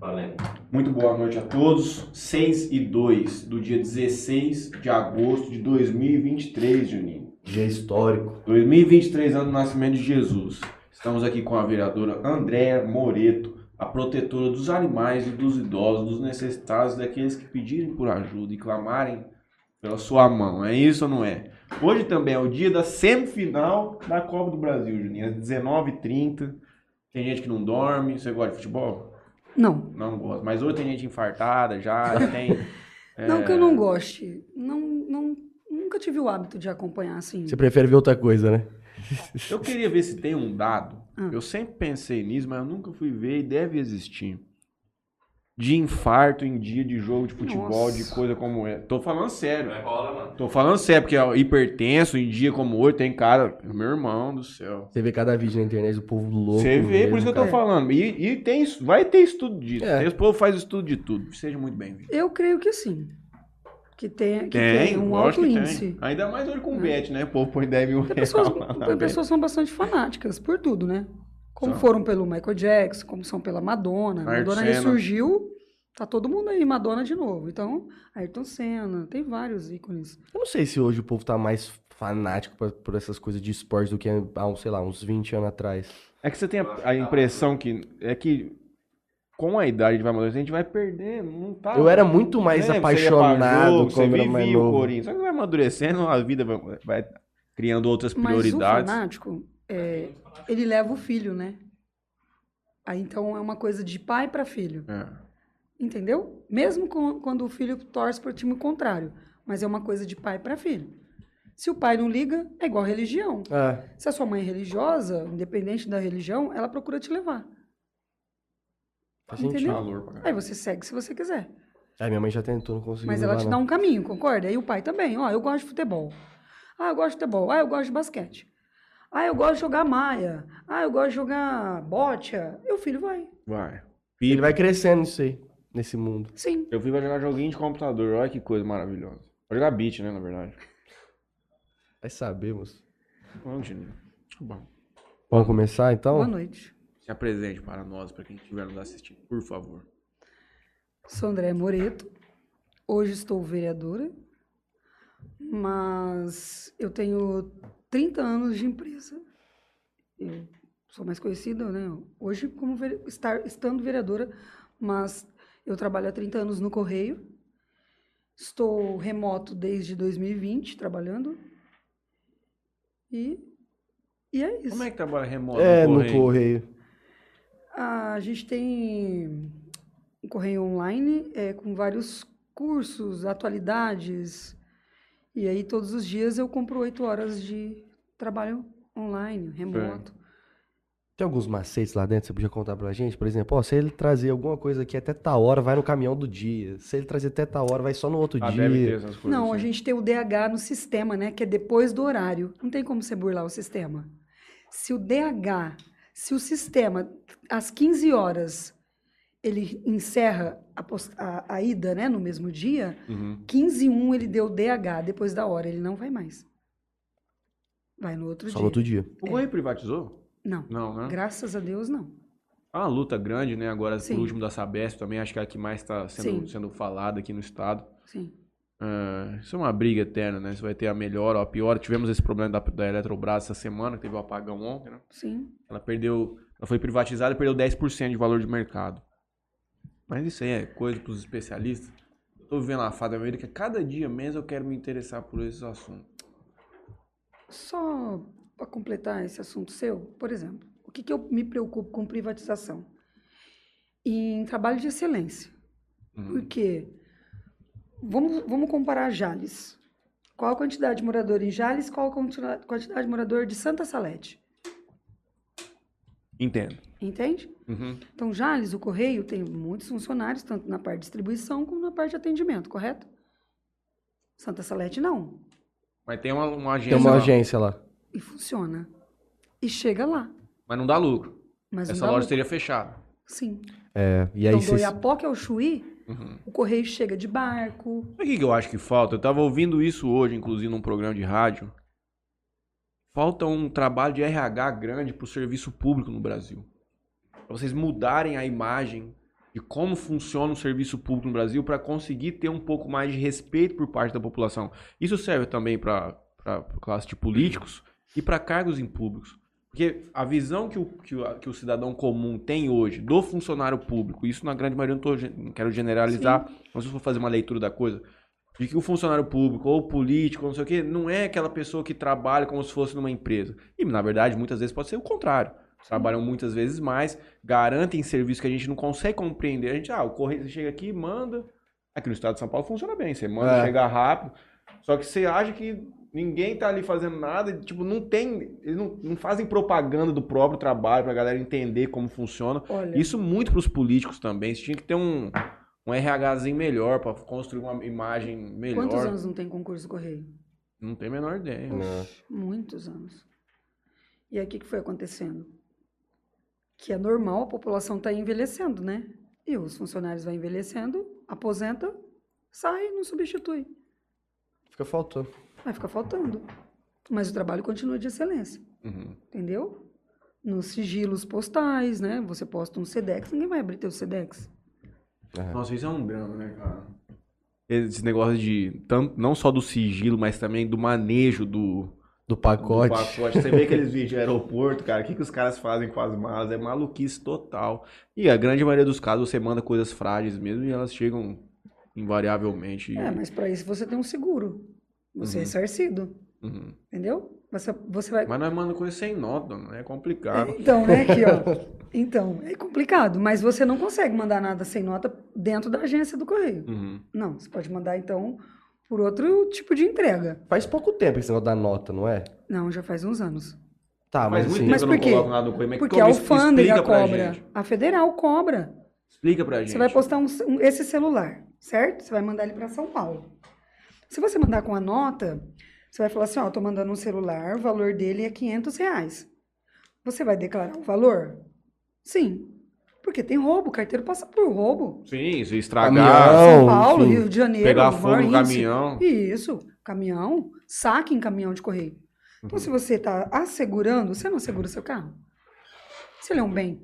Valendo. Muito boa noite a todos. 6 e 2 do dia 16 de agosto de 2023, Juninho. Dia histórico. 2023, ano do nascimento de Jesus. Estamos aqui com a vereadora Andréa Moreto, a protetora dos animais e dos idosos, dos necessitados, daqueles que pedirem por ajuda e clamarem pela sua mão. É isso ou não é? Hoje também é o dia da semifinal da Copa do Brasil, Juninho. Às 19h30. Tem gente que não dorme. Você gosta de futebol? Não. Não gosto. Mas hoje tem gente infartada já, tem. Não é, que eu não goste. Não, não, nunca tive o hábito de acompanhar assim. Você prefere ver outra coisa, né? Eu queria ver se tem um dado. Ah. Eu sempre pensei nisso, mas eu nunca fui ver e deve existir. De infarto em dia de jogo de futebol, Nossa. de coisa como é. Tô falando sério. Vai rola, mano. Tô falando sério, porque ó, hipertenso em dia como hoje tem cara. Meu irmão do céu. Você vê cada vídeo na internet do povo louco. Você vê, por isso que eu tô mesmo, cara. falando. E, e tem, isso- vai ter estudo disso. É. Tem, os povo faz estudo de tudo. Seja muito bem-vindo. Eu creio que sim. Que tem, que Tem, tem um alto que índice. tem. Ainda mais hoje com o É. Bet, né? O povo põe 10 mil reais pessoas, Bet. pessoas são bastante fanáticas por tudo, né? Como São. foram pelo Michael Jackson, como são pela Madonna. Ayrton Madonna Senna. ressurgiu, tá todo mundo aí, Madonna de novo. Então, Ayrton Senna, tem vários ícones. Eu não sei se hoje o povo tá mais fanático por, por essas coisas de esporte do que há, uns, sei lá, uns 20 anos atrás. É que você tem a, a impressão que é que com a idade de vai amadurecendo, a gente vai perdendo, não tá. Eu era muito mais você pra apaixonado quando você era mais vivia o novo. Corinthians. Só que vai amadurecendo, a vida vai, vai criando outras Mas o prioridades. fanático, é, ele leva o filho, né? Aí então é uma coisa de pai para filho. É. Entendeu? Mesmo com- quando o filho torce para o time contrário. Mas é uma coisa de pai para filho. Se o pai não liga, é igual religião. É, Se a sua mãe é religiosa, independente da religião, ela procura te levar. faz Entendeu? sentido. Valor pra Aí você segue se você quiser. É, minha mãe já tentou, não conseguiu. Mas ela levar, te dá não. um caminho, concorda? E o pai também. Ó, eu gosto de futebol. Ah, eu gosto de futebol. Ah, eu gosto de basquete. Ah, eu gosto de jogar maia. Ah, eu gosto de jogar bocha. E o filho vai. Vai. Ele vai crescendo nisso aí, nesse mundo. Sim. Eu fui pra jogar joguinho de computador, olha que coisa maravilhosa. Pra jogar beat, né, na verdade. Vai saber, moço. Vamos, Juninho. Tá Bom. Vamos começar então? Boa noite. Se apresente para nós, para quem estiver nos assistindo, por favor. Sou André Moreto. Hoje estou vereadora. Mas eu tenho 30 anos de empresa. Eu sou mais conhecida, né? Hoje como vere- estar, estando vereadora, mas eu trabalho há 30 anos no Correio. Estou remoto desde 2020 trabalhando. E, e é isso. Como é que trabalha remoto É, no no correio? correio. Ah, A gente tem um correio online é, com vários cursos, atualidades. E aí, todos os dias, eu compro oito horas de trabalho online, remoto. Tem alguns macetes lá dentro que você podia contar pra gente? Por exemplo, ó, se ele trazer alguma coisa aqui até tal hora, vai no caminhão do dia. Se ele trazer até tal hora, vai só no outro Ah, dia. coisas. Não, a gente tem o DH no sistema, né? Que é depois do horário. Não tem como você burlar o sistema. Se o DH, se o sistema, às 15 horas, ele encerra a, a- a ida, né? No mesmo dia, Uhum. 15 e 1 ele deu DH, depois da hora ele não vai mais. Vai no outro Só dia. no outro dia. O correio privatizou? Não, Não, né? graças a Deus não. Ah, uma luta grande, né? Agora, Sim. por último, da Sabesp também, acho que é a que mais está sendo, Sim. sendo falada aqui no estado. Sim. Ah, isso é uma briga eterna, né? Se vai ter a melhor ou a pior. Tivemos esse problema da, da Eletrobras essa semana, que teve o apagão ontem, né? Sim. Ela perdeu, ela foi privatizada e perdeu 10% de valor de mercado. Mas isso aí é coisa para os especialistas. Tô vivendo a fada que cada dia menos eu quero me interessar por esses assuntos. Só para completar esse assunto seu, por exemplo, o que, que eu me preocupo com privatização? Em trabalho de excelência. Uhum. Porque vamos, vamos comparar Jales. Qual a quantidade de morador em Jales? Qual a quantidade de morador de Santa Salete? Entendo. Entende? Uhum. Então, Jales, o Correio, tem muitos funcionários, tanto na parte de distribuição como na parte de atendimento, correto? Santa Salete, não. Mas tem uma, uma agência. Tem uma lá. agência lá. E funciona. E chega lá. Mas não dá lucro. Mas Essa dá loja lucro. teria fechado. Sim. É, e aí então, do vocês... Oiapoque ao Chuí, Uhum. o Correio chega de barco. O que que eu acho que falta? Eu tava ouvindo isso hoje, inclusive, num programa de rádio. Falta um trabalho de RH grande pro serviço público no Brasil. Pra vocês mudarem a imagem de como funciona o serviço público no Brasil para conseguir ter um pouco mais de respeito por parte da população. Isso serve também para a classe de políticos e para cargos em públicos. Porque a visão que o, que, o, que o cidadão comum tem hoje do funcionário público, isso na grande maioria não, tô, não quero generalizar, Sim. mas se for fazer uma leitura da coisa, de que o funcionário público ou político, não sei o quê, não é aquela pessoa que trabalha como se fosse numa empresa. E, na verdade, muitas vezes pode ser o contrário. Trabalham muitas vezes mais, garantem serviço que a gente não consegue compreender. A gente, ah, o correio você chega aqui, manda. Aqui no estado de São Paulo funciona bem, você manda, é. chega rápido. Só que você acha que ninguém tá ali fazendo nada, tipo, não tem, eles não, não fazem propaganda do próprio trabalho pra galera entender como funciona. Olha. Isso muito pros políticos também, você tinha que ter um um RHzinho melhor para construir uma imagem melhor. Quantos anos não tem concurso do Correio? Não tem a menor ideia. Muitos anos. E aí o que foi acontecendo? Que é normal, a população está envelhecendo, né? E os funcionários vão envelhecendo, aposenta, sai, não substitui. Fica faltando. Vai ficar faltando. Mas o trabalho continua de excelência. Uhum. Entendeu? Nos sigilos postais, né? Você posta um SEDEX, ninguém vai abrir teu SEDEX. É. Nossa, isso é um drama, né, cara? Esse negócio de, tanto, não só do sigilo, mas também do manejo do, do pacote. Do pacote. Você vê aqueles vídeos de aeroporto, cara, o que, que os caras fazem com as malas? É maluquice total. E a grande maioria dos casos você manda coisas frágeis mesmo e elas chegam invariavelmente. É, mas para isso você tem um seguro. Você é uhum. é ressarcido. Uhum. Entendeu? Você, você vai... Mas nós mandamos coisa sem nota, não é complicado. Então, né, aqui, ó. Então, é complicado, mas você não consegue mandar nada sem nota dentro da agência do correio. Uhum. Não, você pode mandar, então, por outro tipo de entrega. Faz pouco tempo esse negócio da nota, não é? Não, já faz uns anos. Tá, mas, mas, assim, mas por quê? Mas Porque a alfândega cobra. A federal cobra. Explica pra gente. Você vai postar um, um, esse celular, certo? Você vai mandar ele para São Paulo. Se você mandar com a nota, você vai falar assim, ó, tô mandando um celular, o valor dele é 500 reais. Você vai declarar o valor? Sim. Porque tem roubo, o carteiro passa por roubo. Sim, se estragar. São Paulo, sim. Rio de Janeiro. Pegar fogo no caminhão. Isso, caminhão, saque em caminhão de correio. Então, uhum. se você está assegurando, você não assegura seu carro. Se ele é um bem.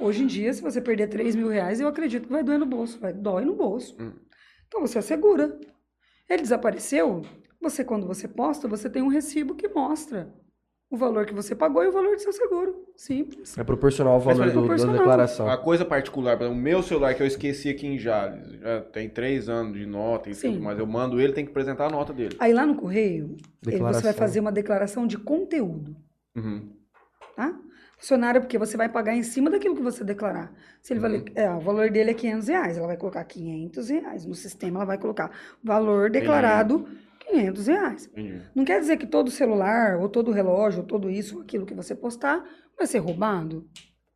Hoje em dia, se você perder 3 mil reais, eu acredito que vai doer no bolso. Vai dói no bolso. Uhum. Então, você assegura. Ele desapareceu, você, quando você posta, você tem um recibo que mostra o valor que você pagou e o valor do seu seguro. Simples. É proporcional ao valor é do, da declaração. A coisa particular, o meu celular que eu esqueci aqui em Jales, já tem três anos de nota e Sim. tudo, mas eu mando ele, tem que apresentar a nota dele. Aí lá no correio, ele, você vai fazer uma declaração de conteúdo. Uhum. Tá? Funcionário, porque você vai pagar em cima daquilo que você declarar. Se ele uhum. é, o valor dele é 500 reais, ela vai colocar 500 reais. No sistema, ela vai colocar valor declarado Entendi. 500 reais. Não quer dizer que todo celular, ou todo relógio, ou tudo isso, aquilo que você postar, vai ser roubado.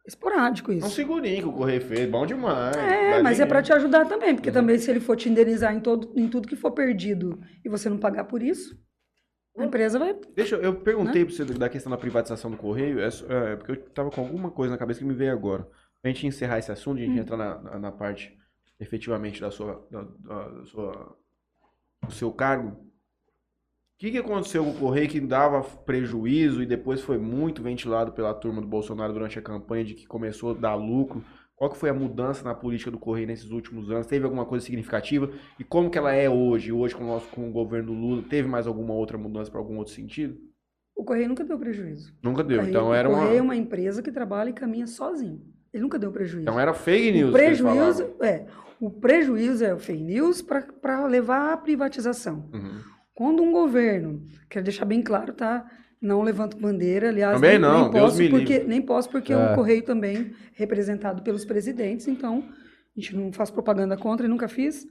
Esporádico isso. É um segurinho que o Correio fez, bom demais. É, mas dinheiro. é para te ajudar também, porque uhum. também se ele for te indenizar em, todo, em tudo que for perdido e você não pagar por isso, a empresa vai. Deixa eu, eu perguntei né? para você da questão da privatização do Correio, é, é, porque eu tava com alguma coisa na cabeça que me veio agora. A gente encerrar esse assunto, a gente hum. entrar na, na, na, parte efetivamente da sua, da, da sua, do seu cargo que, que aconteceu com o Correio que dava prejuízo e depois foi muito ventilado pela turma do Bolsonaro durante a campanha de que começou a dar lucro? Qual que foi a mudança na política do Correio nesses últimos anos? Teve alguma coisa significativa? E como que ela é hoje? Hoje com o, nosso, com o governo Lula, teve mais alguma outra mudança para algum outro sentido? O Correio nunca deu prejuízo. Nunca deu, Correio, então era uma... O Correio é uma empresa que trabalha e caminha sozinho. Ele nunca deu prejuízo. Então era fake news. O prejuízo, é, o prejuízo é o fake news para levar à privatização. Uhum. Quando um governo, quero deixar bem claro, tá? Não levanto bandeira, aliás, também nem, não, nem posso porque nem posso porque é. o correio também representado pelos presidentes, então a gente não faz propaganda contra e nunca fiz.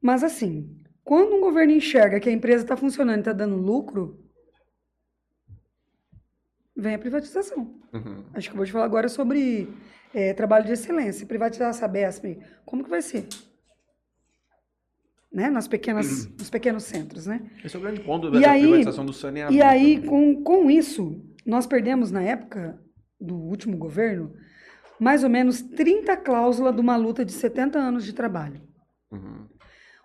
Mas assim, quando um governo enxerga que a empresa está funcionando e está dando lucro, vem a privatização. Uhum. Acho que eu vou te falar agora sobre é, trabalho de excelência. Privatizar a Sabesp, como que vai ser? Né? Nas pequenas, nos pequenos centros, né? Esse é o grande ponto da aí, privatização do saneamento. E aí, com, com isso, nós perdemos na época do último governo mais ou menos 30 cláusulas de uma luta de 70 anos de trabalho. Uhum.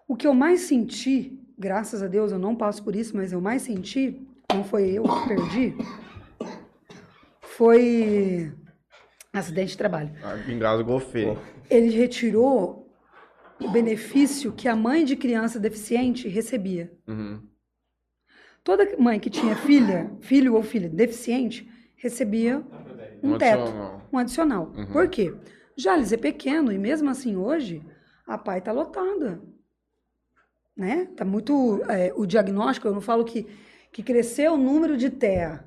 O que eu mais senti, graças a Deus eu não passo por isso, mas eu mais senti, não foi eu que perdi, foi Acidente de trabalho. Ah, engasgou feio. Ele retirou o benefício que a mãe de criança deficiente recebia. Uhum. Toda mãe que tinha filha, filho ou filha deficiente, recebia um, Um teto, adicional. um adicional. Uhum. Por quê? Jales é pequeno e mesmo assim hoje a pai está lotada. Né? Tá muito é, o diagnóstico, eu não falo que que cresceu o número de TEA,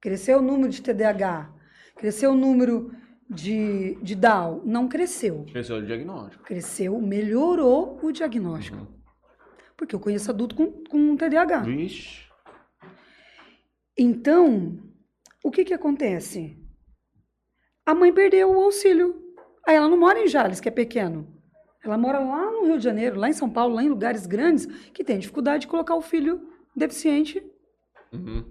cresceu o número de TDAH, cresceu o número de, de Down, não cresceu. É o diagnóstico. Cresceu, melhorou o diagnóstico. Uhum. Porque eu conheço adulto com, com TDAH. Vixe. Então, o que que acontece? A mãe perdeu o auxílio. Aí ela não mora em Jales, que é pequeno. Ela mora lá no Rio de Janeiro, lá em São Paulo, lá em lugares grandes, que tem dificuldade de colocar o filho deficiente Uhum.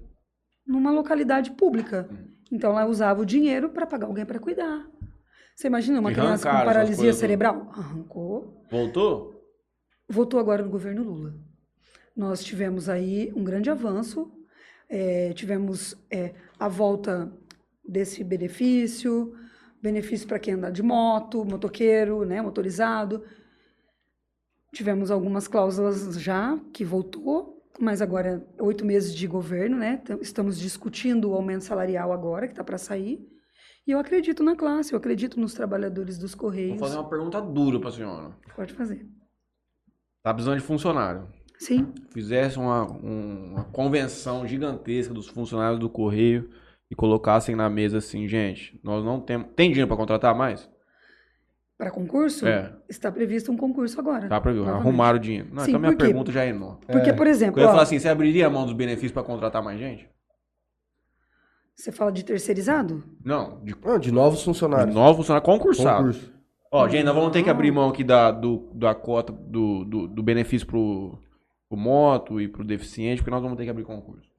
numa localidade pública. Então ela usava o dinheiro para pagar alguém para cuidar. Você imagina uma E criança com paralisia cerebral? Arrancou. Voltou? Voltou agora no governo Lula. Nós tivemos aí um grande avanço, eh, tivemos eh, a volta desse benefício, benefício para quem anda de moto, motoqueiro, né, motorizado. Tivemos algumas cláusulas já que voltou, mas agora oito meses de governo, né? tam- Estamos discutindo o aumento salarial agora que está para sair. E eu acredito na classe, eu acredito nos trabalhadores dos Vou correios. fazer uma pergunta dura pra senhora. Pode fazer. Tá precisando de funcionário. Sim. Fizesse uma, um- uma convenção gigantesca dos funcionários do Correio e colocassem na mesa assim, gente, nós não temos. Tem dinheiro pra contratar mais? Para concurso, É. está previsto um concurso agora. Tá pra novamente. arrumar o dinheiro. Não, Sim, então minha pergunta já é enorme. Porque, por exemplo, Eu ia falar assim, você abriria a mão dos benefícios pra contratar mais gente? você fala de terceirizado? Não, de, Não, de novos de funcionários. novo funcionário concursado. Concurso. Ó, gente, nós vamos ter que abrir mão aqui da, do, da cota do, do, do benefício pro, pro moto e pro deficiente, porque nós vamos ter que abrir concurso.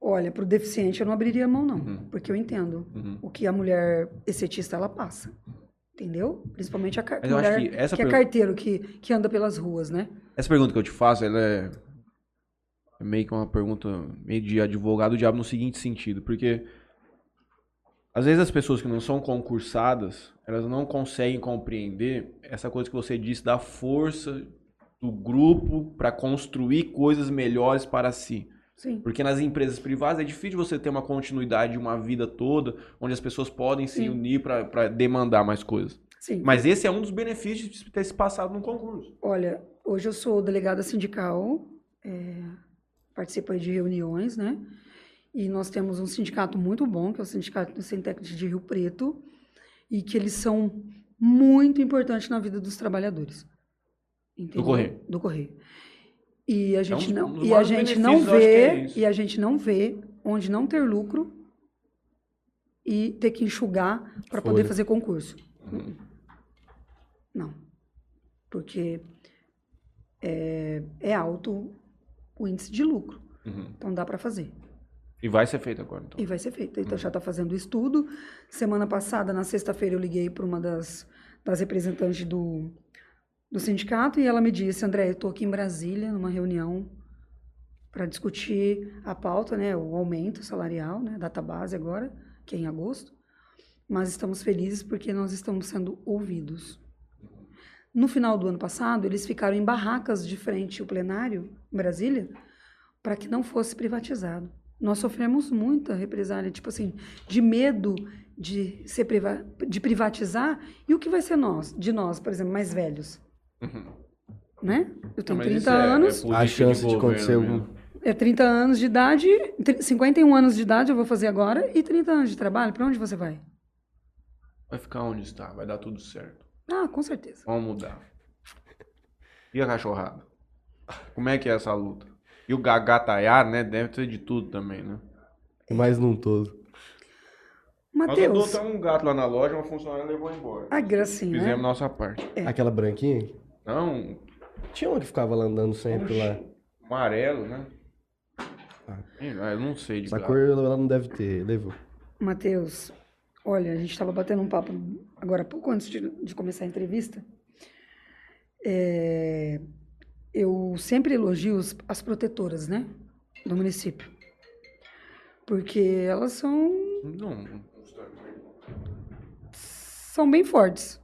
Olha, para o deficiente eu não abriria a mão, não. Uhum. Porque eu entendo Uhum. o que a mulher exceptista ela passa. Entendeu? Principalmente a car- Mas eu acho mulher que essa que é pergunta- carteiro, que, que anda pelas ruas, né? Essa pergunta que eu te faço, ela é é meio que uma pergunta meio de advogado do diabo no seguinte sentido, porque às vezes as pessoas que não são concursadas, elas não conseguem compreender essa coisa que você disse da força do grupo para construir coisas melhores para si. Sim. Porque nas empresas privadas é difícil você ter uma continuidade de uma vida toda, onde as pessoas podem se Sim. unir para demandar mais coisas. Sim. Mas esse é um dos benefícios de ter se passado num concurso. Olha, hoje eu sou delegada sindical, é, participo de reuniões, né? E nós temos um sindicato muito bom, que é o Sindicato do Sintec de Rio Preto, e que eles são muito importantes na vida dos trabalhadores. Entendeu? Correio. Do Correio. E a gente um não, e a gente não é vê, e a gente não vê onde não ter lucro e ter que enxugar para poder fazer concurso. Uhum. Não. Porque é, é alto o índice de lucro. Uhum. Então dá para fazer. E vai ser feito agora, então. E vai ser feito. Então já está fazendo o estudo. Semana passada, na sexta-feira, eu liguei para uma das, das representantes do, do sindicato e ela me disse: André, eu estou aqui em Brasília, numa reunião para discutir a pauta, né, o aumento salarial, né, data base agora, que é em agosto. Mas estamos felizes porque nós estamos sendo ouvidos. No final do ano passado, eles ficaram em barracas de frente ao plenário, em Brasília, para que não fosse privatizado. Nós sofremos muita represália, tipo assim, de medo de ser priva de privatizar. E o que vai ser nós, de nós, por exemplo, mais velhos, Uhum. né? Eu tenho Mas 30 isso é- é anos, política A chance de governo acontecer algum. é 30 anos de idade, tri- 51 anos de idade eu vou fazer agora e 30 anos de trabalho. Para onde você vai? Vai ficar onde está, vai dar tudo certo. Ah, com certeza. Vamos mudar. E a cachorrada? Como é que é essa luta? E o gagataiar, né? Deve ter de tudo também, né? Mas num todo. Nós Matheus, adotamos um gato lá na loja, uma funcionária levou embora. a gracinha, Fizemos né? nossa parte. Aquela branquinha? Não, Tinha uma que ficava lá andando sempre lá. amarelo, né? Ah. Eu não sei de Essa cor ela não deve ter. Levou. Matheus, olha, a gente estava batendo um papo agora pouco antes de, de começar a entrevista. É, eu sempre elogio as protetoras, né, do município, porque elas são Não, são bem fortes.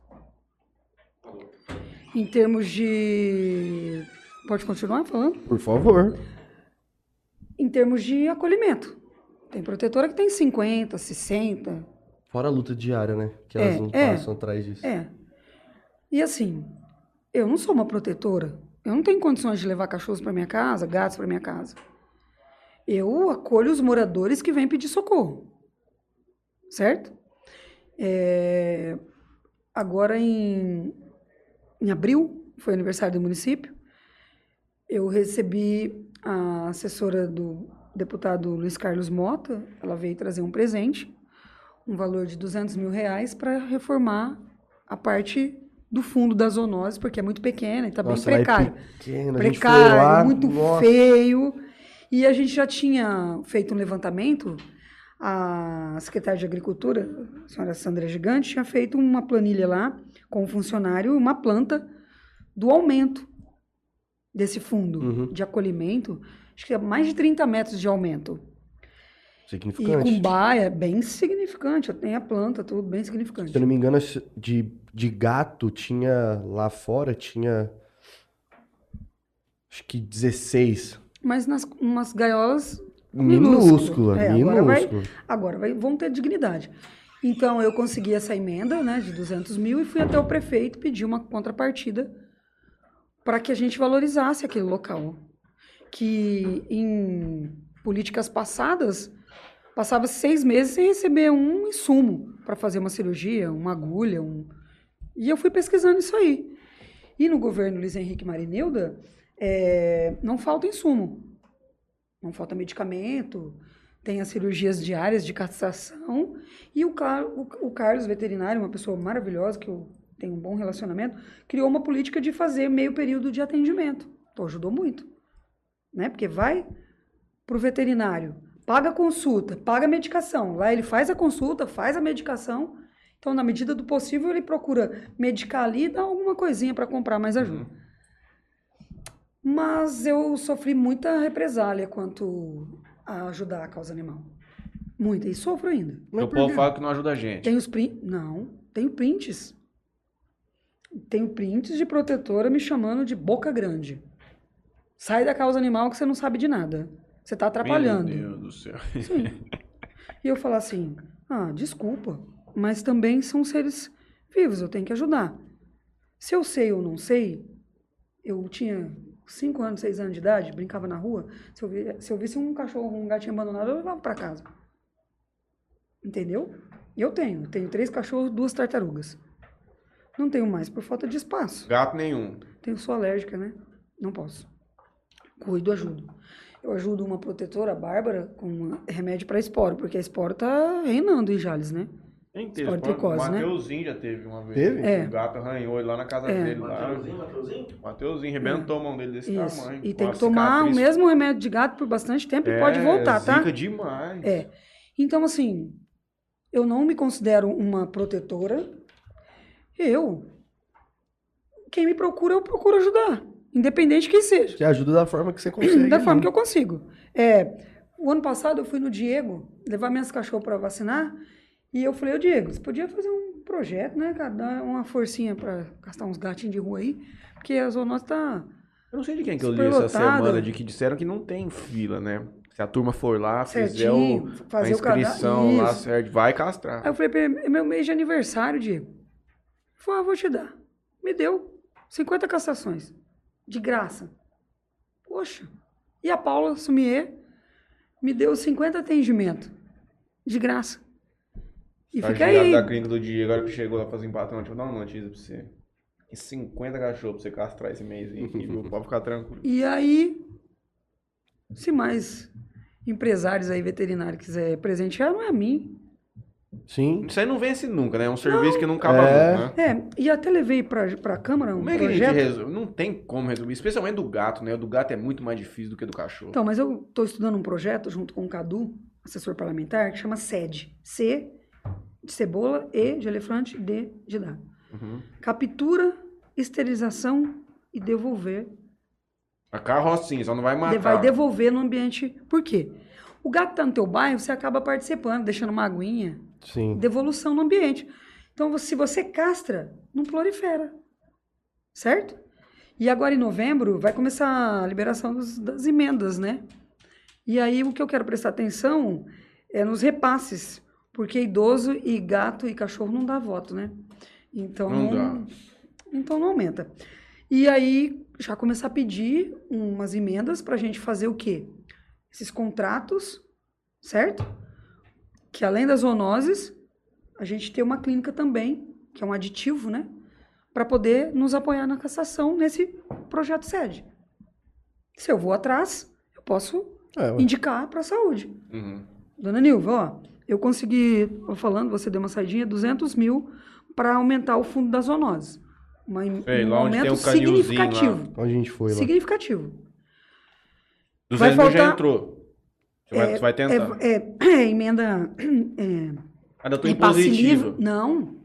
Em termos de. Pode continuar falando? Por favor. Em termos de acolhimento. Tem protetora que tem 50, 60. Fora a luta diária, né? Que É, elas não é. passam atrás disso. É. E assim, eu não sou uma protetora. Eu não tenho condições de levar cachorros para minha casa, gatos para minha casa. Eu acolho os moradores que vêm pedir socorro. Certo? É, Agora, em, em abril, foi aniversário do município, eu recebi a assessora do deputado Luiz Carlos Mota. Ela veio trazer um presente, um valor de 200 mil reais, para reformar a parte do fundo da zoonose, porque é muito pequena e está bem é precário pequeno, gente foi precário, lá, muito nossa. feio. E a gente já tinha feito um levantamento. A secretária de Agricultura, a senhora Sandra Gigante, tinha feito uma planilha lá com o funcionário, uma planta do aumento desse fundo Uhum. de acolhimento. Acho que é mais de 30 metros de aumento. E Significante. com baia, é bem significante. Tem a planta, tudo bem significante. Se eu não me engano, de, de gato tinha lá fora, tinha. Acho que 16. Mas nas umas gaiolas Minúscula, É, agora vai- minúscula. Agora vai, vão ter dignidade. Então, eu consegui essa emenda né, de 200 mil e fui até o prefeito pedir uma contrapartida para que a gente valorizasse aquele local. Que em políticas passadas, passava seis meses sem receber um insumo para fazer uma cirurgia, uma agulha. Um... E eu fui pesquisando isso aí. E no governo Luiz Henrique Marineuda, eh, não falta insumo. Não falta medicamento, tem as cirurgias diárias de castração. E o, o- o Carlos, veterinário, uma pessoa maravilhosa, que eu tenho um bom relacionamento, criou uma política de fazer meio período de atendimento. Então ajudou muito. Né? Porque vai para o veterinário, paga consulta, paga medicação. Lá ele faz a consulta, faz a medicação. Então, na medida do possível, ele procura medicar ali e dar alguma coisinha para comprar mais ajuda. Mas eu sofri muita represália quanto a ajudar a causa animal. Muita. E sofro ainda. Mas o por povo fala que não ajuda a gente. Tenho os prints. Não, tenho prints. Tenho prints de protetora me chamando de boca grande. Sai da causa animal que você não sabe de nada. Você está atrapalhando. Meu Deus do céu. E eu falar assim: ah, desculpa, mas também são seres vivos, eu tenho que ajudar. Se eu sei ou não sei, eu tinha 5 anos, 6 anos de idade, brincava na rua. Se eu, vi- se eu visse um cachorro, um gatinho abandonado, eu levava para casa. Entendeu? Eu tenho. Tenho três cachorros, duas tartarugas. Não tenho mais por falta de espaço. Gato nenhum. Tenho, sou alérgica, né? Não posso. Cuido, ajudo. Eu ajudo uma protetora, a Bárbara, com remédio para esporo, porque a esporo tá reinando em Jales, né? Esporo teve. O né? Mateuzinho já teve uma vez. Teve? É. O gato arranhou ele lá na casa É. dele. Lá. Mateuzinho, rebentou a mão dele desse Isso. tamanho. E tem que tomar o cicatriz. mesmo remédio de gato por bastante tempo e É, pode voltar, tá? Zica demais. É. Então, assim, eu não me considero uma protetora. Eu. Quem me procura, eu procuro ajudar. Independente de quem seja. Você ajuda da forma que você consegue. da forma né? que eu consigo. É, o ano passado eu fui no Diego levar minhas cachorras para vacinar e eu falei, ô Diego, você podia fazer um projeto, né, cara? Dar uma forcinha para gastar uns gatinhos de rua aí, porque a zoonose tá... Eu não sei de quem que eu li essa semana de que disseram que não tem fila, né? Se a turma for lá, fizer Certinho, o, fazer a inscrição lá, certo, vai castrar. Aí eu falei pra ele, é meu mês de aniversário, Diego. Ele falou, ah, vou te dar. Me deu 50 castrações, de graça. Poxa. E a Paula Sumier me deu 50 atendimentos, de graça. E fica aí. da clínica do Diego, agora que chegou lá fazer empate, não, deixa eu dar uma notícia pra você. Tem 50 cachorros pra você castrar esse mês aí, viu? Pode ficar tranquilo. E aí, se mais empresários aí, veterinários, quiser presentear, não é a mim. Sim. Isso aí não vence nunca, né? É um serviço que não acaba É. nunca, né? É, e até levei pra, pra Câmara um Como é que a gente projeto. resolve? Não tem como resolver, especialmente do gato, né? O do gato é muito mais difícil do que do cachorro. Então, mas eu estou estudando um projeto junto com o Cadu, assessor parlamentar, que chama SED. C de cebola, E de elefante, D de dado. Uhum. Captura, esterilização e devolver. A carrocinha, só não vai matar. Vai devolver no ambiente. Por quê? O gato tá no teu bairro, você acaba participando, deixando uma aguinha. Sim. Devolução no ambiente. Então, se você castra, não prolifera. Certo? E agora em novembro vai começar a liberação dos- das emendas, né? E aí o que eu quero prestar atenção é nos repasses, porque idoso e gato e cachorro não dá voto, né? Então Não dá. então não aumenta. E aí já começar a pedir umas emendas para a gente fazer o quê? Esses contratos, certo? Que além das zoonoses, a gente tem uma clínica também, que é um aditivo, né? Para poder nos apoiar na cassação nesse projeto sede. Se eu vou atrás, eu posso É, indicar para a saúde. Uhum. Dona Nilva, ó, eu consegui, falando, você deu uma saidinha, 200 mil para aumentar o fundo das zoonoses. Uma, Sei, um aumento um canilzinho lá. significativo. Onde a gente foi lá? Significativo. 200 Vai mil já faltar- entrou. Você vai, você vai tentar. É, é- é emenda é, Ainda tô repasse impositiva. livre. Não,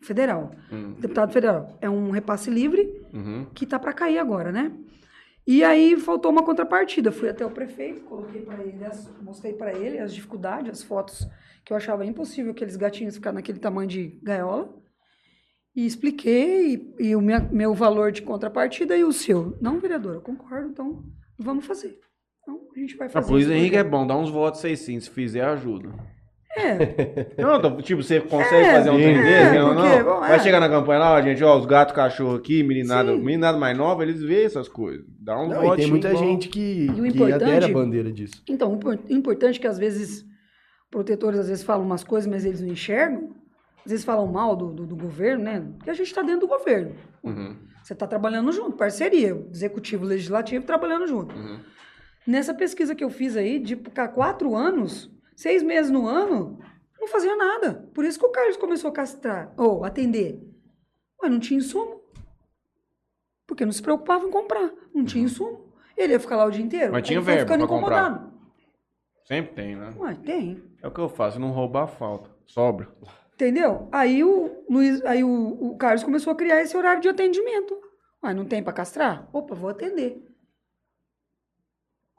federal. Hum, Deputado federal. É um repasse livre uhum. que tá para cair agora, né? E aí faltou uma contrapartida. Fui até o prefeito, coloquei para ele, as- mostrei para ele as dificuldades, as fotos que eu achava impossível aqueles gatinhos ficar naquele tamanho de gaiola. E expliquei e, e o minha- meu valor de contrapartida e o seu. Não, vereador, eu concordo, então vamos fazer. Então a gente vai Ah, fazer. Luiz esse Henrique é bom, dá uns votos aí sim. Se fizer, ajuda. É, Não, tô- tipo, você consegue É, fazer um trem é, desse? Não, porque, não. bom, Vai é. chegar na campanha lá, ó, gente, ó, os gatos, cachorro aqui, meninada, Sim. meninada mais nova, eles veem essas coisas. Dá um Não, e tem muita bom. gente que, o que adere à bandeira disso. Então, o impor- importante é que às vezes protetores às vezes falam umas coisas, mas eles não enxergam. Às vezes falam mal do, do, do governo, né? Porque a gente está dentro do governo. Uhum, Você está trabalhando junto, parceria, executivo, legislativo trabalhando junto. uhum. Nessa pesquisa que eu fiz aí, de ficar quatro anos, seis meses no ano, não fazia nada. Por isso que o Carlos começou a castrar, ou atender. Mas não tinha insumo. Porque não se preocupava em comprar. Não tinha insumo. Ele ia ficar lá o dia inteiro. Uhum. Mas tinha verba ficando pra comprar. incomodado. Sempre tem, né? Ué, tem. É o que eu faço, não roubar falta. Sobra. Entendeu? Aí o Luiz, aí o, o Carlos começou a criar esse horário de atendimento. Mas não tem para castrar? Opa, vou atender.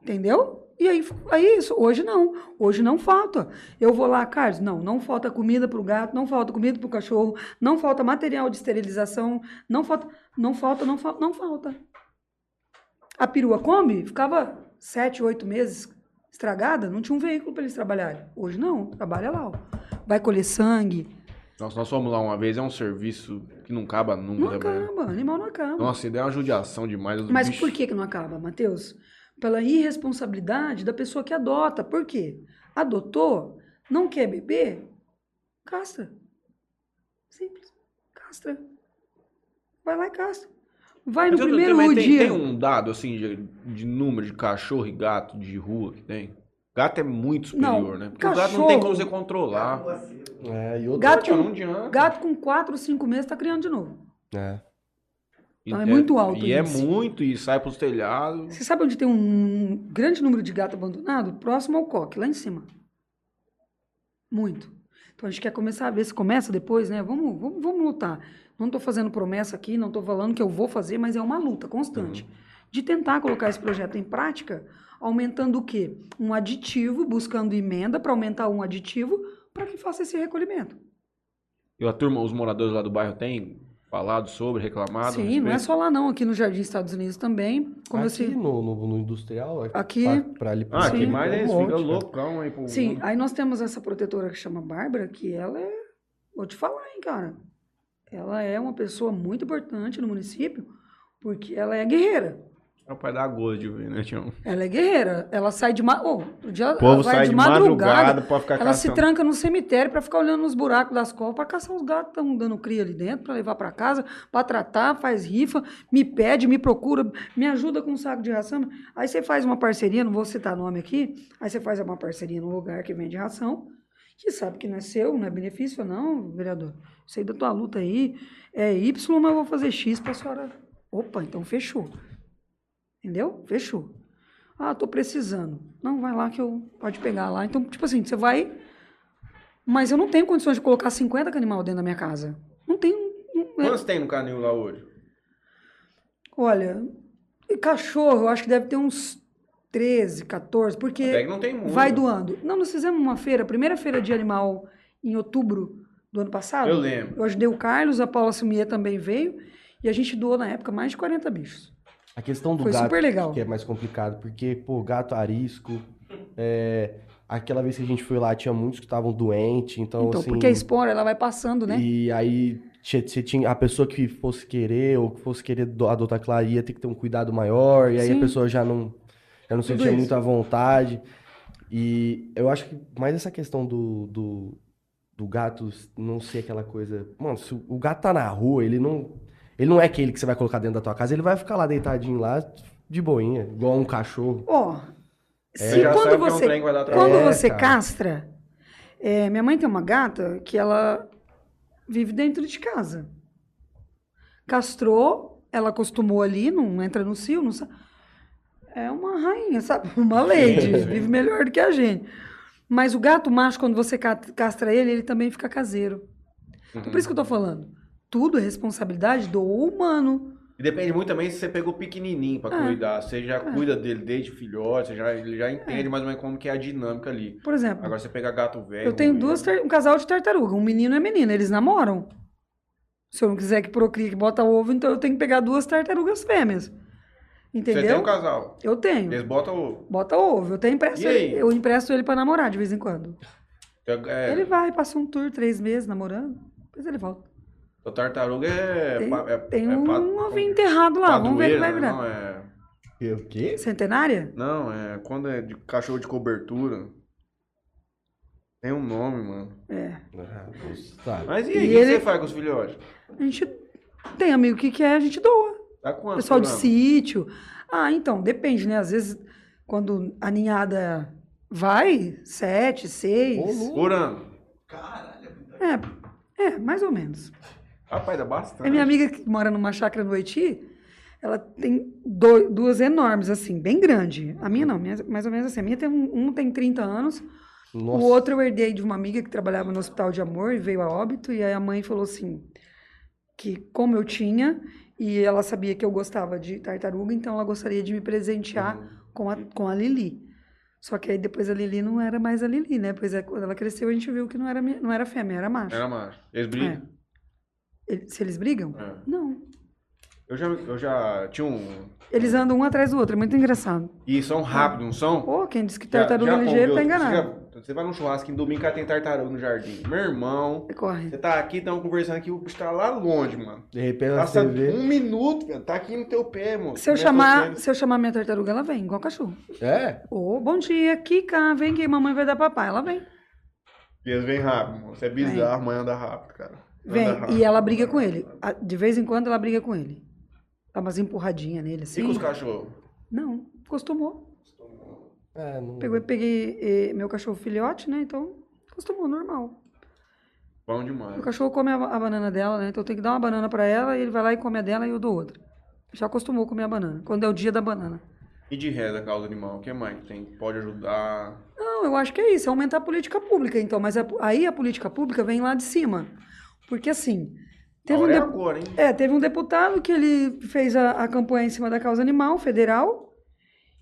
Entendeu? E aí, aí isso, hoje não. Hoje não falta. Eu vou lá, Carlos, não, não falta comida para o gato, não falta comida para o cachorro, não falta material de esterilização, não falta, não falta, não falta, não falta. A perua Kombi ficava sete, oito meses estragada, não tinha um veículo para eles trabalharem. Hoje não, trabalha lá. Ó. Vai colher sangue, Nossa, nós fomos lá uma vez, é um serviço que não acaba nunca. Não né, acaba, animal não acaba. Nossa, e deu uma judiação demais. Mas bichos- por que, que não acaba, Matheus? Pela irresponsabilidade da pessoa que adota. Por quê? Adotou, não quer beber, castra. Simples. Castra. Vai lá e castra. Vai no Mas primeiro também tem, dia. tem um dado, assim, de, de número de cachorro e gato de rua que tem? Gato é muito superior, Não, né? Porque o gato não tem cachorro- como você controlar. É, e outro... Gato, Não com, adianta. gato com 4 ou 5 meses está criando de novo. É. Então é muito alto E é isso. muito, e sai pros telhados. Você sabe onde tem um grande número de gato abandonado? Próximo ao coque, lá em cima. Muito. Então a gente quer começar a ver se começa depois, né? Vamos, vamos, vamos lutar. Não estou fazendo promessa aqui, não estou falando que eu vou fazer, mas é uma luta constante. De tentar colocar esse projeto em prática, aumentando o quê? Um aditivo, buscando emenda para aumentar um aditivo para que faça esse recolhimento. E a turma, os moradores lá do bairro têm falado sobre, reclamado? Sim, não é só lá não, aqui no Jardim Estados Unidos também. Como eu Aqui sei- no, no, no industrial, Aqui- pra, pra ali pra Ah, Sim. mais é um monte, Fica cara. loucão aí. Pro... Sim, aí nós temos essa protetora que chama Bárbara, que ela é. Vou te falar, hein, cara. Ela é uma pessoa muito importante no município, porque ela é guerreira. É o pai da gosto de ver, né, Tião? Ela é guerreira. Ela sai de. Ma... Oh, dia, O povo sai de madrugada pra ficar Ela se caçando. tranca no cemitério para ficar olhando nos buracos das covas para caçar os gatos que estão dando cria ali dentro, para levar para casa, para tratar, faz rifa, me pede, me procura, me ajuda com um saco de ração. Aí você faz uma parceria, não vou citar nome aqui, aí você faz uma parceria no lugar que vende ração, que sabe que não é seu, não é benefício, não, vereador. Sei da tua luta aí, é Y, mas eu vou fazer X para a senhora. Opa, então fechou. Entendeu? Fechou. Ah, tô precisando. Não, vai lá que eu pode pegar lá. Então, tipo assim, você vai. Mas eu não tenho condições de colocar 50 animal dentro da minha casa. Não tenho. não- é- Quantos tem no canil lá hoje? Olha, cachorro, eu acho que deve ter uns 13, 14, porque não tem muito. vai doando. Não, nós fizemos uma feira, a primeira feira de animal em outubro do ano passado? Eu lembro. Eu ajudei o Carlos, a Paula Sumier também veio. E a gente doou na época mais de 40 bichos. A questão do Foi gato que é mais complicado, porque, pô, gato arisco, é, aquela vez que a gente foi lá tinha muitos que estavam doentes, então, Então, assim... porque a espora, ela vai passando, né? E aí você tinha a pessoa que fosse querer ou que fosse querer do- adotar Clara ia ter que ter um cuidado maior, e aí Sim. a pessoa já não, já não sentia muita vontade. E eu acho que mais essa questão do, do, do gato não ser aquela coisa. Mano, se o gato tá na rua, ele não. Ele não é aquele que você vai colocar dentro da tua casa, ele vai ficar lá deitadinho lá, de boinha, igual um cachorro. Ó, Você se quando é um você, trabalho. quando É, você cara. castra, é, minha mãe tem uma gata que ela vive dentro de casa. Castrou, ela acostumou ali, não entra no cio, não sabe. É uma rainha, sabe? Uma lady, vive melhor do que a gente. Mas o gato macho, quando você ca- castra ele, ele também fica caseiro. Então, por isso que eu tô falando. Tudo é responsabilidade do humano. E depende muito também se você pegou pequenininho pra É. cuidar. Você já cuida dele desde filhote, você já, ele já entende mais ou menos como que é a dinâmica ali. Por exemplo, Agora você pega gato velho. Eu tenho ruim, duas um casal de tartaruga, um menino e uma menina, eles namoram. Se eu não quiser que procrie, que bota ovo, então eu tenho que pegar duas tartarugas fêmeas. Você Entendeu? tem um casal. Eu tenho. Eles botam o. Bota ovo. Eu tenho empresto aí? ele, eu empresto ele pra namorar de vez em quando. É, Ele vai, passa um tour três meses namorando, depois ele volta. O tartaruga é. Tem, é- tem é um pa- ovinho enterrado lá, vamos ver o que vai virar. Não, é. O quê? Centenária? Não, é. Quando é de cachorro de cobertura. Tem um nome, mano. É. Sabe? Mas e aí, E o que ele- você faz com os filhotes? A gente tem amigo que quer, a gente doa. Dá quanto? Pessoal de sítio. Ah, então, depende, né? Às vezes, quando a ninhada vai, sete, seis. Por ano. É, é, mais ou menos. Rapaz, dá bastante. A minha amiga que mora numa chácara no Haiti, ela tem do- duas enormes, assim, bem grande. A minha não, minha- mais ou menos assim. A minha tem um, um tem 30 anos, Nossa. o outro eu herdei de uma amiga que trabalhava no Hospital de Amor e veio a óbito. E aí a mãe falou assim, que como eu tinha, e ela sabia que eu gostava de tartaruga, então ela gostaria de me presentear Uhum. com, a, com a Lili. Só que aí depois a Lili não era mais a Lili, né? Pois é, quando ela cresceu, a gente viu que não era, não era fêmea, era macho. Era macho. Eles brigam? Ele- se eles brigam? É. Não. Eu, já, eu já tinha um. Eles andam um atrás do outro, é muito engraçado. E são rápidos, não são? Pô, quem disse que tartaruga ligeiro tá enganado. Você, já- você vai num churrasco em domingo, cara tem tartaruga no jardim. Meu irmão, Corre. você tá aqui, estamos conversando aqui, o bicho tá lá longe, mano. De repente Passa você vê. um minuto, velho, tá aqui no teu pé, mano. Se eu, chamar, você- se eu chamar minha tartaruga, ela vem, igual cachorro. É? Ô, bom dia, Kika, vem que mamãe vai dar papai. Ela vem. E eles vêm rápido, mano. Você é bizarro, mãe anda rápido, cara. Vem. E ela briga com ele. De vez em quando ela briga com ele. Dá umas empurradinhas nele, E assim. com os cachorros? Não, acostumou. É, não... Pegou, peguei eh, meu cachorro filhote, né? Então, acostumou, normal. Bom demais. O cachorro come a, a banana dela, né? Então eu tenho que dar uma banana pra ela, e ele vai lá e come a dela e eu dou outra. Já acostumou a comer a banana. Quando é o dia da banana. E de ré da causa animal, o que mais que tem? Pode ajudar? Não, eu acho que é isso, é aumentar a política pública, então. Mas a- aí a política pública vem lá de cima. Porque assim. Teve um, é de- agora, é, teve um deputado que ele fez a, a campanha em cima da causa animal federal.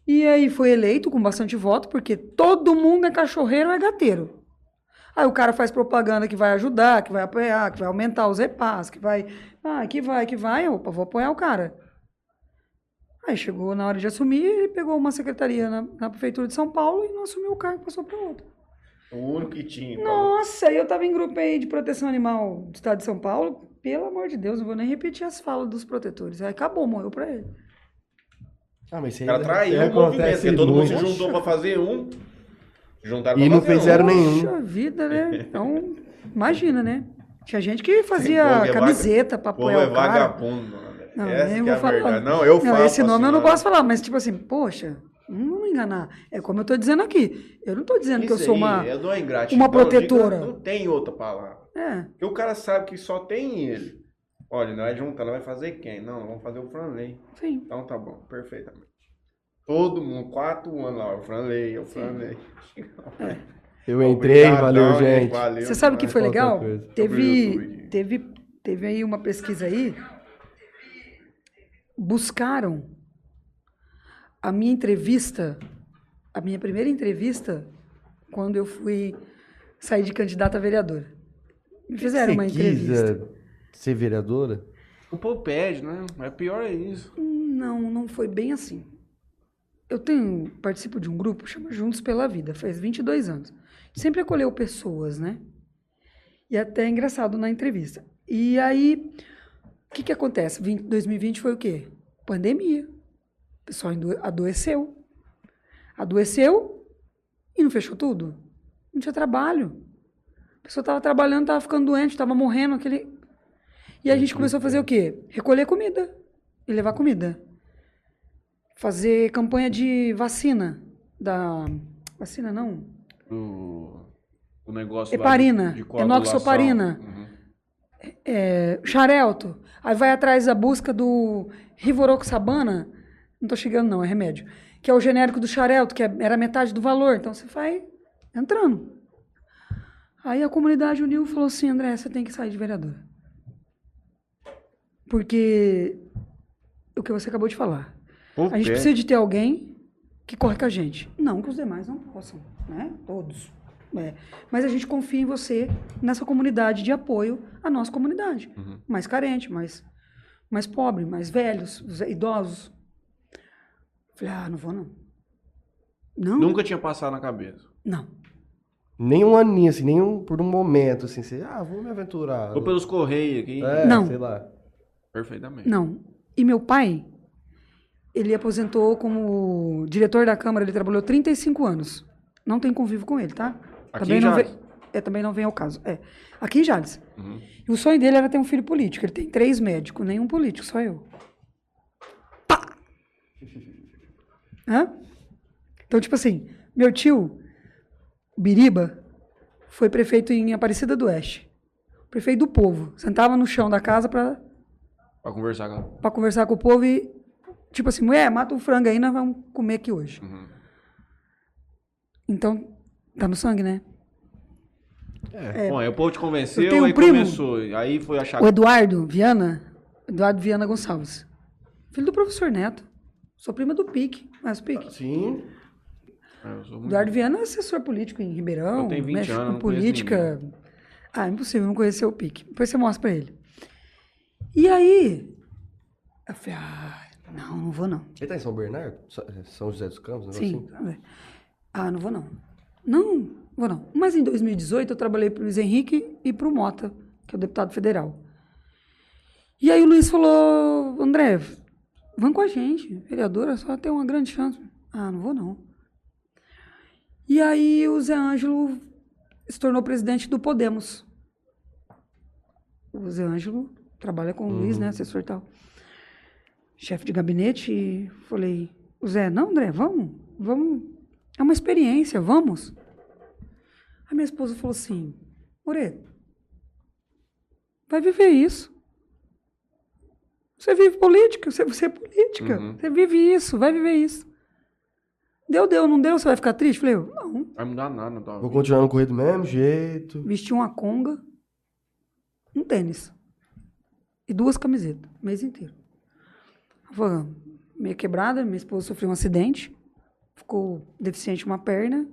E aí foi eleito com bastante voto, porque todo mundo é cachorreiro ou é gateiro. Aí o cara faz propaganda que vai ajudar, que vai apoiar, que vai aumentar os repasses, que vai. Ah, que vai, que vai. Opa, vou apoiar o cara. Aí chegou na hora de assumir, ele pegou uma secretaria na, na prefeitura de São Paulo e não assumiu o cargo, passou para outro. O único que tinha. Nossa, eu tava em grupo aí de proteção animal do estado de São Paulo. Pelo amor de Deus, não vou nem repetir as falas dos protetores. Aí acabou, morreu pra ele. Ah, mas isso O cara aí- traiu aí o movimento, acontece porque todo mundo se juntou pra fazer um. Juntaram E não fizeram um. nenhum. Puxa vida, né? Então, imagina, né? Tinha gente que fazia é camiseta pra O apoiar é o cara. vagabundo, mano. Não, Essa é vou a falar. verdade. Não, eu falo. esse nome eu não posso falar, mas tipo assim, poxa, não me enganar. É como eu tô dizendo aqui. Eu não tô dizendo que eu Isso sou aí uma. É de uma protetora. Não tem outra palavra. É, Porque o cara sabe que só tem ele. Olha, não vai juntar, não vai fazer quem? Não, vamos fazer o Franley. sim. Então tá bom, perfeitamente. Todo mundo, quatro anos lá, o Franley, o Franley. Eu entrei, Obrigadão, valeu, gente. valeu Você sabe o que foi legal? Teve, teve, teve aí uma pesquisa aí. Buscaram a minha entrevista, a minha primeira entrevista, quando eu fui sair de candidata a vereadora. Me fizeram uma Você quis, entrevista. eh, ser vereadora? O povo pede, né? Mas pior é isso. Não, não foi bem assim. Eu tenho, participo de um grupo chama Juntos pela Vida, faz 22 anos. Sempre acolheu pessoas, né? E até é engraçado na entrevista. E aí, o que que acontece? 20 2020 foi o quê? Pandemia. O pessoal ado- adoeceu. Adoeceu e não fechou tudo. Não tinha trabalho. A pessoa estava trabalhando, estava ficando doente, estava morrendo. Aquele... E a gente começou a fazer o quê? Recolher comida e levar comida. Fazer campanha de vacina. Da. Vacina não? O, o negócio Heparina, de, de enoxaparina. Uhum. É, xarelto. Aí vai atrás da busca do Rivaroxabana. Não tô chegando, não, é remédio. Que é o genérico do xarelto, que é- era metade do valor. Então você vai entrando. Aí a comunidade uniu e falou assim: André, você tem que sair de vereadora. Porque o que você acabou de falar. Povo A gente precisa de ter alguém que corre com a gente. Não que os demais não possam, né? Todos. É. Mas a gente confia em você nessa comunidade de apoio à nossa comunidade. Uhum. Mais carente, mais, mais pobre, mais velhos, os idosos. Falei, ah, não vou não. Não? Nunca tinha passado na cabeça. Não. Nem um aninho, assim, nem um, por um momento, assim, você, ah, vou me aventurar. Ou pelos correios aqui. É, Não. sei lá. Perfeitamente. Não. E meu pai, ele aposentou como diretor da Câmara, ele trabalhou 35 anos. Não tem convívio com ele, tá? Aqui também em não Jales? vem, é, também não vem ao caso. É. Aqui em Jales. Uhum. E o sonho dele era ter um filho político. Ele tem três médicos, nenhum político, só eu. Pá! Hã? Então, tipo assim, meu tio, Biriba, foi prefeito em Aparecida do Oeste. Prefeito do povo. Sentava no chão da casa pra Pra conversar com pra conversar com o povo e, tipo assim, mulher, mata um frango aí, nós vamos comer aqui hoje. Uhum. Então, tá no sangue, né? É. Bom, aí o povo te convenceu, Eu tenho um aí primo. começou. Aí foi achar. O Eduardo Viana, Eduardo Viana Gonçalves, filho do professor Neto. Sou prima do Pique, mas o Pique. Sim. É, eu sou muito- Eduardo Viana é assessor político em Ribeirão, Eu tenho 20 mexe anos, com política. Ah, é impossível não conhecer o Pique. Depois você mostra pra ele. E aí, eu falei, ah, não, não vou não. Ele tá em São Bernardo? Sa- São José dos Campos? um Sim. assim? Ah, não vou não. Não, vou não. Mas em 2018 eu trabalhei pro Luiz Henrique e pro Mota, que é o deputado federal. E aí o Luiz falou, André, vão com a gente, vereadora, só tem uma grande chance. Ah, não vou não. E aí o Zé Ângelo se tornou presidente do Podemos. O Zé Ângelo trabalha com o Luiz, né, assessor e tal. Chefe de gabinete, e falei, o Zé, não, André, vamos, vamos, é uma experiência, vamos. A minha esposa falou assim, Moreto, vai viver isso. Você vive política, você, você é política, Uhum. você vive isso, vai viver isso. Deu, deu, não deu, você vai ficar triste? Falei, eu, não. Vai mudar nada na tua Vou vida. continuar no correr do mesmo jeito. Vesti uma conga, um tênis e duas camisetas, o mês inteiro. Foi meio quebrada, minha esposa sofreu um acidente, ficou deficiente uma perna.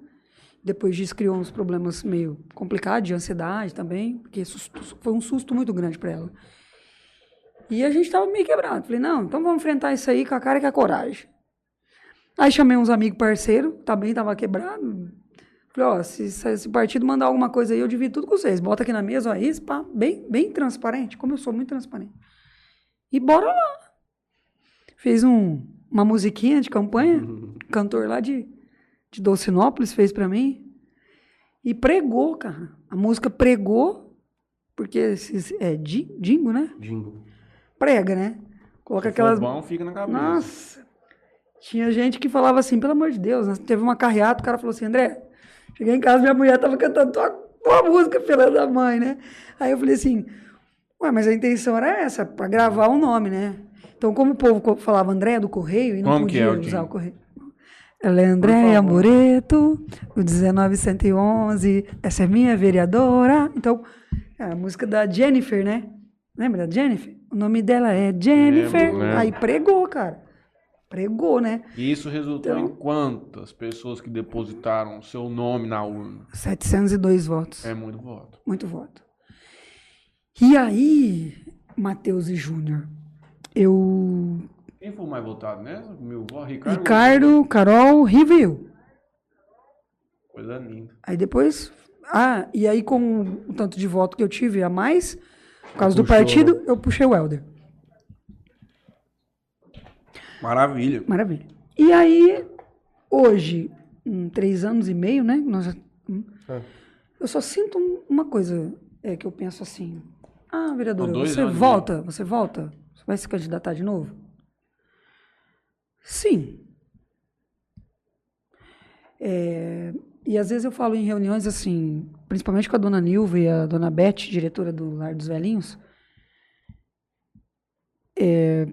Depois disso criou uns problemas meio complicados, de ansiedade também, porque susto- foi um susto muito grande para ela. E a gente tava meio quebrado. Falei, não, então vamos enfrentar isso aí com a cara e com a coragem. Aí chamei uns amigos parceiros, também tava quebrado. Falei, ó, se, se esse partido mandar alguma coisa aí, eu divido tudo com vocês. Bota aqui na mesa, ó, isso, pá, bem, bem transparente, como eu sou muito transparente. E bora lá. Fez um, uma musiquinha de campanha, cantor lá de, de Dolcinópolis fez pra mim. E pregou, cara. A música pregou, porque é di- dingo, né? Jingo. Prega, né? Coloca Se aquelas bom, fica na cabeça. nossa. Tinha gente que falava assim, pelo amor de Deus, né? teve uma carreata, o cara falou assim, André, cheguei em casa, minha mulher tava cantando tua, tua música, filha da mãe, né? Aí eu falei assim, ué, mas a intenção era essa, pra gravar o nome, né? Então, como o povo falava André do Correio, e não Como podia é usar o Correio. Ela é Andréia. Moreto, o 1911, essa é minha vereadora. Então, é a música da Jennifer, né? Lembra da Jennifer? O nome dela é Jennifer. Lembro. Aí pregou, cara. Pregou, né? E isso resultou Então- em quantas pessoas que depositaram seu nome na urna? 702 votos. É muito voto. Muito voto. E aí, Matheus e Júnior, eu. Quem foi mais votado, né? Meu avó, Ricardo. Ricardo, Carol, eu. Coisa linda. Aí depois. Ah, e aí com o tanto de voto que eu tive a mais, por causa do Puxou, partido, eu puxei o Helder. Maravilha. Maravilha. E aí, hoje, em três anos e meio, né? Nós hum, É. Eu só sinto um- uma coisa é, que eu penso assim. Ah, vereadora, você volta? Você volta? Você vai se candidatar de novo? Sim. É, e às vezes eu falo em reuniões assim, principalmente com a dona Nilva e a dona Beth, diretora do Lar dos Velhinhos. É,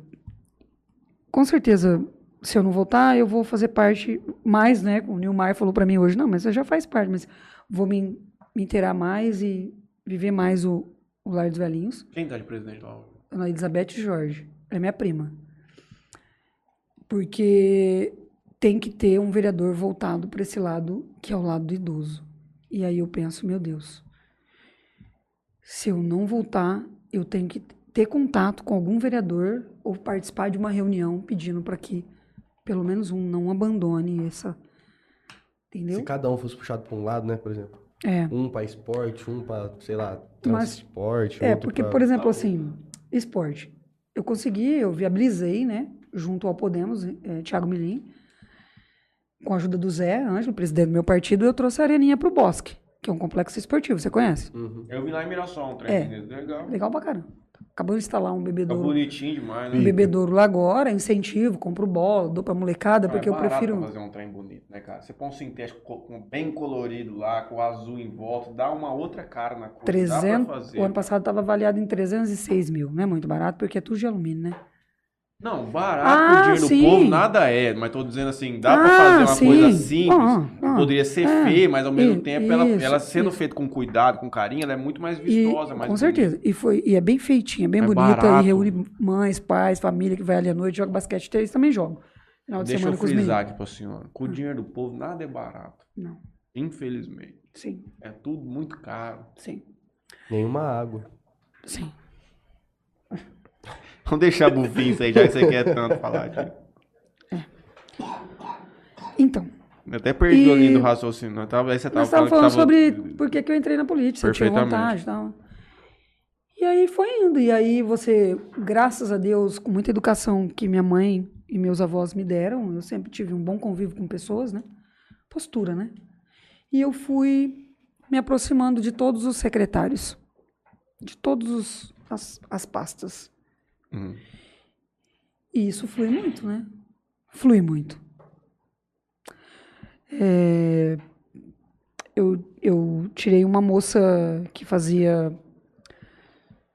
com certeza, se eu não voltar, eu vou fazer parte mais, né? O Nilmar falou para mim hoje, não, mas você já faz parte, mas vou me, me inteirar mais e viver mais o, o Lar dos Velhinhos. Quem tá de presidente lá? Ana Elizabeth Jorge. Ela é minha prima. Porque tem que ter um vereador voltado para esse lado, que é o lado do idoso. E aí eu penso, meu Deus, se eu não voltar, eu tenho que ter contato com algum vereador ou participar de uma reunião pedindo para que pelo menos um não abandone essa. Entendeu? Se cada um fosse puxado pra um lado, né, por exemplo. É. Um pra esporte, um pra, sei lá, Mas- transporte. É, outro porque, pra- por exemplo, assim, esporte. Eu consegui, eu viabilizei, né, junto ao Podemos, eh, Thiago Milim, com a ajuda do Zé Ângelo, presidente do meu partido, eu trouxe a Areninha pro Bosque, que é um complexo esportivo, você conhece? Uhum. Eu vi lá em Mirassol um trem É. legal. Legal pra caramba. Acabou de instalar um Tá bebedouro, bonitinho demais, né? um bebedouro lá agora, incentivo, compro bola, dou pra molecada, Não, porque é eu barato prefiro... pra fazer um trem bonito, né, cara? Você põe um sintético com- bem colorido lá, com o azul em volta, dá uma outra cara na cor. Dá 300, pra fazer. o ano passado estava avaliado em 306 mil, não é muito barato, porque é tudo de alumínio, né? Não, barato Ah, o dinheiro sim. do povo nada é, mas tô dizendo assim, dá pra Ah, fazer uma sim. coisa simples. Ah, ah, poderia ser é. feia, mas ao mesmo I- tempo, ela, isso, ela sendo isso. feita com cuidado, com carinho, ela é muito mais E, vistosa, mais com bonita. certeza. E, foi, e é bem feitinha, bem É bonita. barato. E reúne mães, pais, família que vai ali à noite, joga basquete. Eles também jogam. Final de Deixa semana eu com os frisar aqui pra senhora. Com o dinheiro do povo, nada é barato. Não. Infelizmente. Sim, É tudo muito caro. sim, Nenhuma água. sim. Vamos deixar bufinho isso aí, já que você quer tanto falar disso. Então, Eu até perdi E- linha do raciocínio. Eu tava, aí você tava nós falando falando que sobre tava... por que, que eu entrei na política, eu tinha vontade e tal. E aí foi indo. E aí você, graças a Deus, com muita educação que minha mãe e meus avós me deram, eu sempre tive um bom convívio com pessoas, né? Postura, né? E eu fui me aproximando de todos os secretários, de todas as, as pastas. Hum. E isso flui muito, né? Flui muito. É, eu, eu tirei uma moça que fazia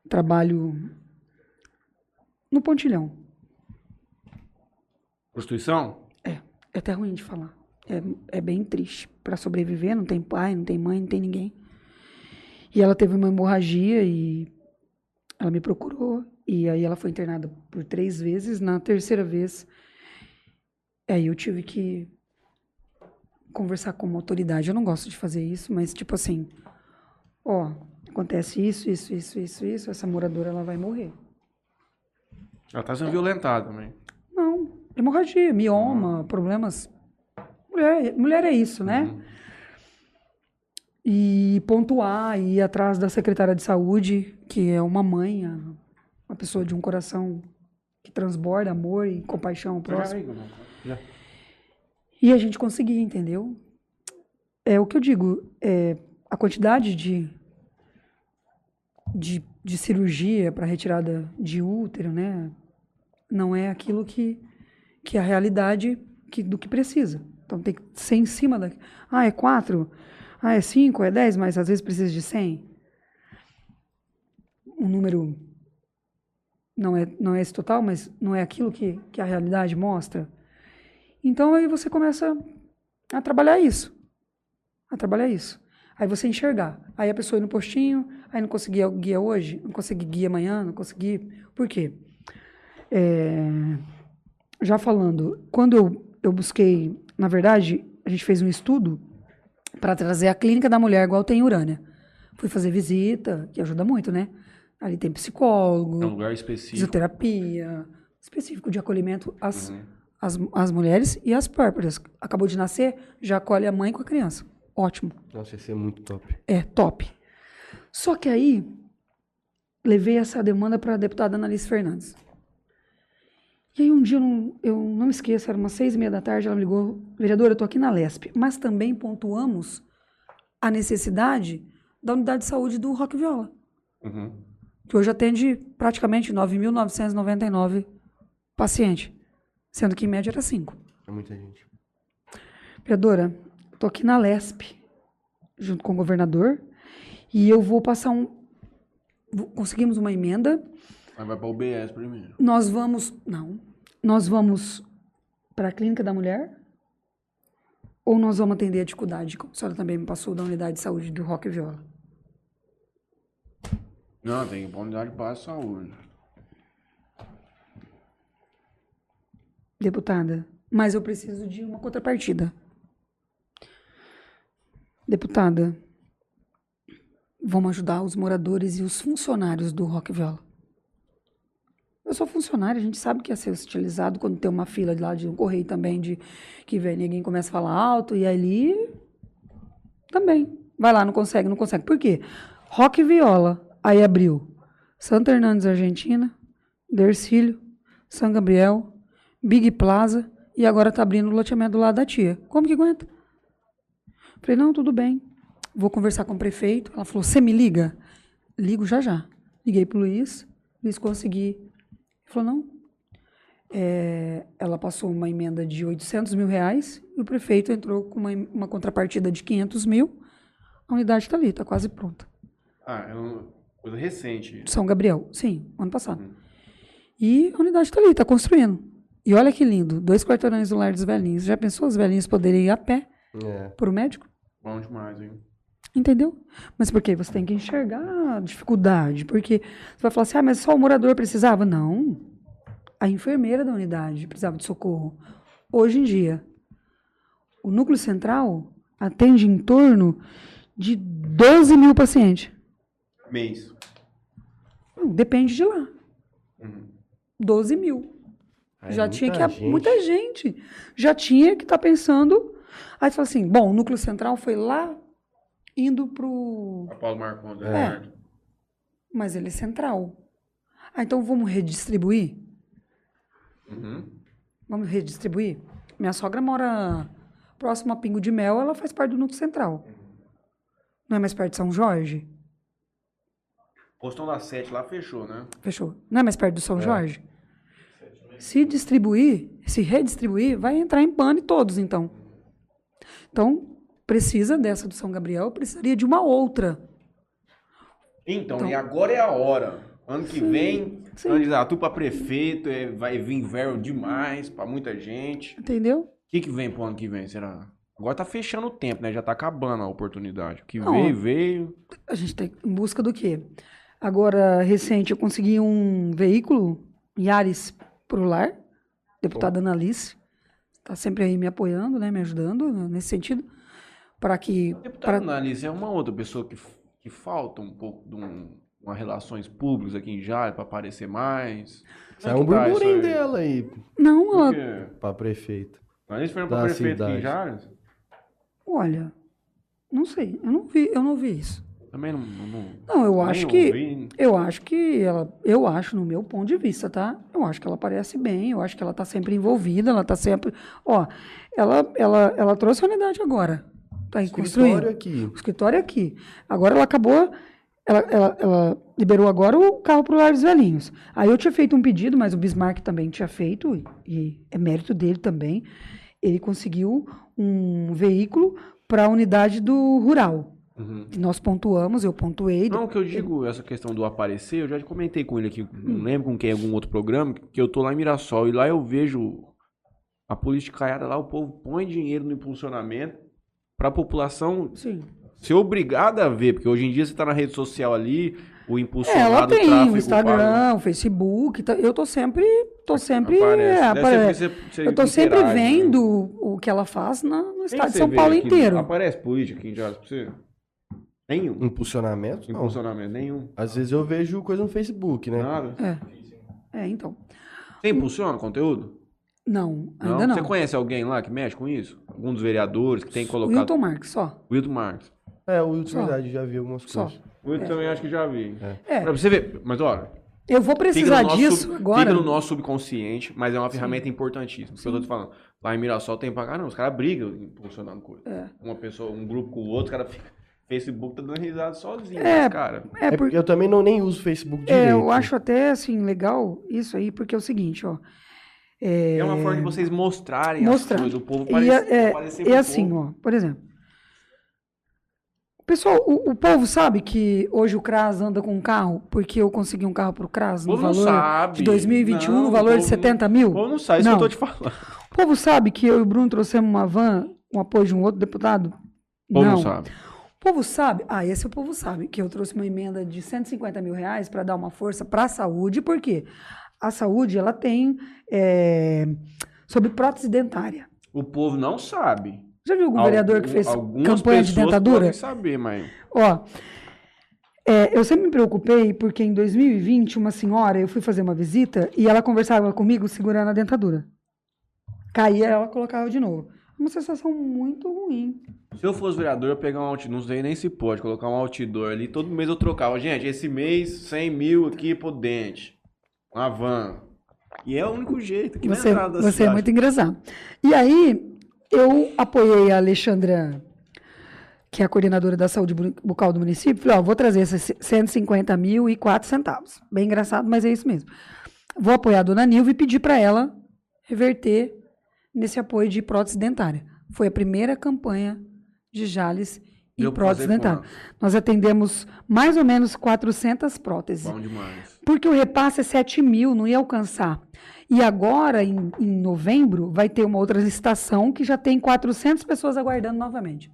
trabalho no pontilhão. Prostituição? É até ruim de falar. É, é bem triste. Para sobreviver, não tem pai, não tem mãe, não tem ninguém. E ela teve uma hemorragia e ela me procurou. E aí ela foi internada por três vezes. Na terceira vez, aí eu tive que conversar com uma autoridade. Eu não gosto de fazer isso, mas tipo assim, ó, acontece isso, isso, isso, isso, isso. Essa moradora ela vai morrer. Ela tá sendo violentada também. Não, hemorragia, mioma, problemas. Mulher, mulher é isso, né? Uhum. E pontuar, e ir atrás da secretária de saúde, que é uma mãe, a- uma pessoa de um coração que transborda amor e compaixão ao próximo. Já, já. E a gente conseguia, entendeu? É o que eu digo, é, a quantidade de, de, de cirurgia para retirada de útero, né? Não é aquilo que, que é a realidade que, do que precisa. Então tem que ser em cima da. Ah, é quatro? Ah, é cinco? É dez? Mas às vezes precisa de cem? Um número. Não é, não é esse total, mas não é aquilo que, que a realidade mostra. Então aí você começa a trabalhar isso. A trabalhar isso. Aí você enxergar. Aí a pessoa ir no postinho, aí não conseguia guia hoje, não consegui guia amanhã, não consegui. Por quê? É, já falando, quando eu, eu busquei, na verdade, a gente fez um estudo para trazer a clínica da mulher igual tem em Urânia. Fui fazer visita, que ajuda muito, né? Ali tem psicólogo, É um lugar específico. fisioterapia, específico de acolhimento às, Uhum. às, às mulheres e às pérpuras. Acabou de nascer, já acolhe a mãe com a criança. Ótimo. Nossa, ia ser muito top. É, top. Só que aí, levei essa demanda para a deputada Annalise Fernandes. E aí um dia, eu não, eu não esqueço, era umas seis e meia da tarde, ela me ligou, vereadora, eu estou aqui na LESP, mas também pontuamos a necessidade da unidade de saúde do Rock Viola, Uhum. Que hoje atende praticamente 9.999 pacientes, sendo que em média era cinco. É muita gente. Vereadora, estou aqui na LESP, junto com o governador, e eu vou passar um. Conseguimos uma emenda. Mas vai pra UBS primeiro. Nós vamos. Não. Nós vamos para a Clínica da Mulher? Ou nós vamos atender a dificuldade, como a senhora também me passou da unidade de saúde do Rock e Viola? Não, tem que ir pra unidade de base de saúde. Deputada, mas eu preciso de uma contrapartida. Deputada, vamos ajudar os moradores e os funcionários do Rock Viola. Eu sou funcionária, a gente sabe que é ser hostilizado quando tem uma fila de lá de um correio também de que vem ninguém começa a falar alto e ali também. Vai lá, não consegue, não consegue. Por quê? Rock Viola, aí abriu Santa Hernandes, Argentina, Dercílio, São Gabriel, Big Plaza e agora tá abrindo o loteamento do lado da tia. Como que aguenta? Falei, não, tudo bem. Vou conversar com o prefeito. Ela falou, você me liga? Ligo já já. Liguei pro Luiz, Luiz consegui. Ele falou, não. É, ela passou uma emenda de 800 mil reais e o prefeito entrou com uma, uma contrapartida de 500 mil. A unidade está ali, está quase pronta. Ah, uma coisa recente. São Gabriel, sim, ano passado. E a unidade está ali, está construindo. E olha que lindo, dois quarteirões do Lar dos Velhinhos. Já pensou os velhinhos poderem ir a pé É. para o médico? Bom demais, hein? Entendeu? Mas por quê? Você tem que enxergar a dificuldade. Porque você vai falar assim, ah, mas só o morador precisava. Não. A enfermeira da unidade precisava de socorro. Hoje em dia, o núcleo central atende em torno de 12 mil pacientes. Mês. Não, depende de lá. Uhum. 12 mil. Aí já é tinha que. gente. Muita gente. Já tinha que estar pensando. Aí você fala assim: bom, o núcleo central foi lá indo pro. A Paulo Marcondes, é. É. verdade. Mas ele é central. Ah, então vamos redistribuir? Uhum. Vamos redistribuir? Minha sogra mora próximo a Pingo de Mel, ela faz parte do núcleo central. Não é mais perto de São Jorge? Postão da 7 lá fechou, né? Fechou. Não é mais perto do São Jorge? Se distribuir, se redistribuir, vai entrar em pane todos, então. Então, precisa dessa do São Gabriel, precisaria de uma outra. Então, Então- e agora é a hora. Ano que vem, sim. candidato para prefeito, é, vai vir verbo demais para muita gente. Entendeu? O que, que vem pro ano que vem, será? Agora tá fechando o tempo, né? Já tá acabando a oportunidade. O que Não. veio, veio. A gente está em busca do quê? Agora, recente, eu consegui um veículo, Yaris pro lar, deputada Analice, está sempre aí me apoiando, né, me ajudando nesse sentido, para que... Deputado Pra, Analise é uma outra pessoa que, que falta um pouco de um, uma relações públicas aqui em Jales para aparecer mais. Sai Como um tá burburinho dela aí não, ela, pra prefeito. Analise foi para Da prefeito aqui em cidade. Jales? olha, não sei, eu não vi, eu não vi isso. Também não. Não, não, eu acho que ouvi. eu acho que ela, eu acho no meu ponto de vista, tá? Eu acho que ela parece bem, eu acho que ela tá sempre envolvida, ela tá sempre, ó, ela ela ela trouxe a unidade agora. Tá aí construindo. Escritório aqui. O escritório é aqui. Agora ela acabou, ela, ela, ela liberou agora o carro para o Lar dos Velhinhos. Aí eu tinha feito um pedido, mas o Bismarck também tinha feito, e é mérito dele também. Ele conseguiu um veículo para a unidade do rural. Uhum. Nós pontuamos, eu pontuei. Não, o que eu digo, essa questão do aparecer, eu já comentei com ele aqui, Hum. não lembro com quem, em algum outro programa, que eu tô lá em Mirassol e lá eu vejo a politicaiada lá, o povo põe dinheiro no impulsionamento pra população Sim. ser obrigada a ver, porque hoje em dia você tá na rede social ali, o É, impulsionado ela tem tráfego o Instagram, o Facebook. tá- eu tô sempre, tô sempre, aparece. é, apare- você- você eu tô sempre interage, né? vendo o que ela faz na- no estado de São Paulo inteiro. Aparece política aqui em Jales pra você? Nenhum. Impulsionamento? Não. Impulsionamento, nenhum. Às vezes eu vejo coisa no Facebook, né? Nada. É. É, então. Você impulsiona conteúdo? Não, ainda não. Você conhece alguém lá que mexe com isso? Algum dos vereadores que tem O colocado. Wilton Marques, só. Wilton Marques. É, o Wilton, Só. verdade, já vi algumas Só. coisas. O Wilton também acho que já vi. É. Pra você ver, mas olha, Eu vou precisar no, disso sub- agora. fica no nosso subconsciente, mas é uma ferramenta importantíssima. Isso que eu tô te falando. Lá em Mirassol tem pra caramba, os caras brigam impulsionando coisa. É. Uma pessoa, um grupo com o outro, os caras ficam. Facebook tá dando risada sozinho, É, mas, cara. É, É por- porque eu também não nem uso o Facebook direito. é, eu acho até assim legal isso aí, porque é o seguinte, ó. É uma forma de vocês mostrarem Mostrar. as coisas. O povo E parece, é, aparecer é assim, povo. ó, por exemplo. Pessoal, o, o povo sabe que hoje o CRAS anda com um carro porque eu consegui um carro pro CRAS O no não valor sabe. de 2021, Não, no valor de povo 70 não- mil? O povo não sabe, isso Não. que eu tô te falando. O povo sabe que eu e o Bruno trouxemos uma van com apoio de um outro deputado? O povo não sabe. O povo sabe, ah, esse o povo sabe, que eu trouxe uma emenda de 150 mil reais para dar uma força para a saúde, por quê? A saúde, ela tem é, sobre prótese dentária. O povo não sabe. Já viu algum vereador que fez algumas campanha de pessoas dentadura? podem saber, mas... Ó, é, eu sempre me preocupei porque em 2020, uma senhora, eu fui fazer uma visita e ela conversava comigo segurando a dentadura. Caía, ela colocava de novo. Uma sensação muito ruim. Se eu fosse vereador, eu pegar um outdoor, não sei nem se pode, colocar um outdoor ali, todo mês eu trocava. Gente, esse mês, 100 mil aqui pro dente. Uma van. E é o único jeito. Que Você, na entrada da você é muito engraçado. E aí, eu apoiei a Alexandra, que é a coordenadora da saúde bu- bucal do município. Falei, ó, vou trazer esses 150 mil e 4 centavos. Bem engraçado, mas é isso mesmo. Vou apoiar a dona Nilva e pedir para ela reverter nesse apoio de prótese dentária. Foi a primeira campanha de Jales e Deu prótese dentária. Nós atendemos mais ou menos 400 próteses. Bom demais. Porque o repasse é 7 mil, não ia alcançar. E agora, em, em novembro, vai ter uma outra licitação que já tem 400 pessoas aguardando novamente.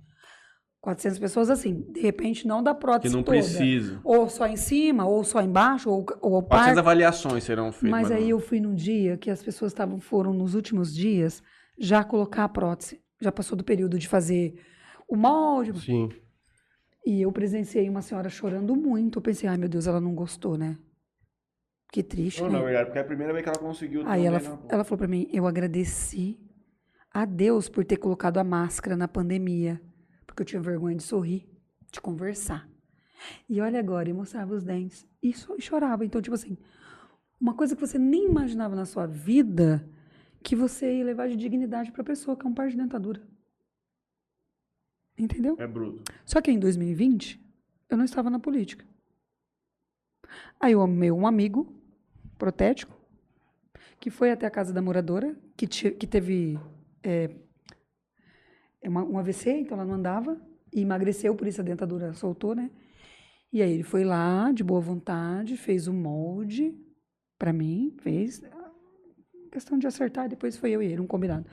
400 pessoas assim, de repente não da Que prótese não toda. precisa. Ou só em cima, ou só embaixo, ou, ou 400 parte. avaliações serão feitas. Mas aí não- eu fui num dia que as pessoas estavam, foram nos últimos dias já colocar a prótese. Já passou do período de fazer o molde. Sim. E eu presenciei uma senhora chorando muito. Eu pensei, ai meu Deus, ela não gostou, né? Que triste, Não, né? na verdade, porque é a primeira vez que ela conseguiu. Aí ela, né? ela falou pra mim, eu agradeci a Deus por ter colocado a máscara na pandemia, porque eu tinha vergonha de sorrir, de conversar. E olha agora, e mostrava os dentes. E, so- e chorava. Então, tipo assim, uma coisa que você nem imaginava na sua vida, que você ia levar de dignidade pra pessoa, que é um par de dentadura. Entendeu? É bruto. Só que em 2020, eu não estava na política. Aí eu amei um amigo protético, que foi até a casa da moradora, que, ti- que teve é, é uma- um AVC, então ela não andava, e emagreceu, por isso a dentadura soltou, né? E aí ele foi lá, de boa vontade, fez um molde para mim, fez. Questão de acertar, depois foi eu e ele, um combinado.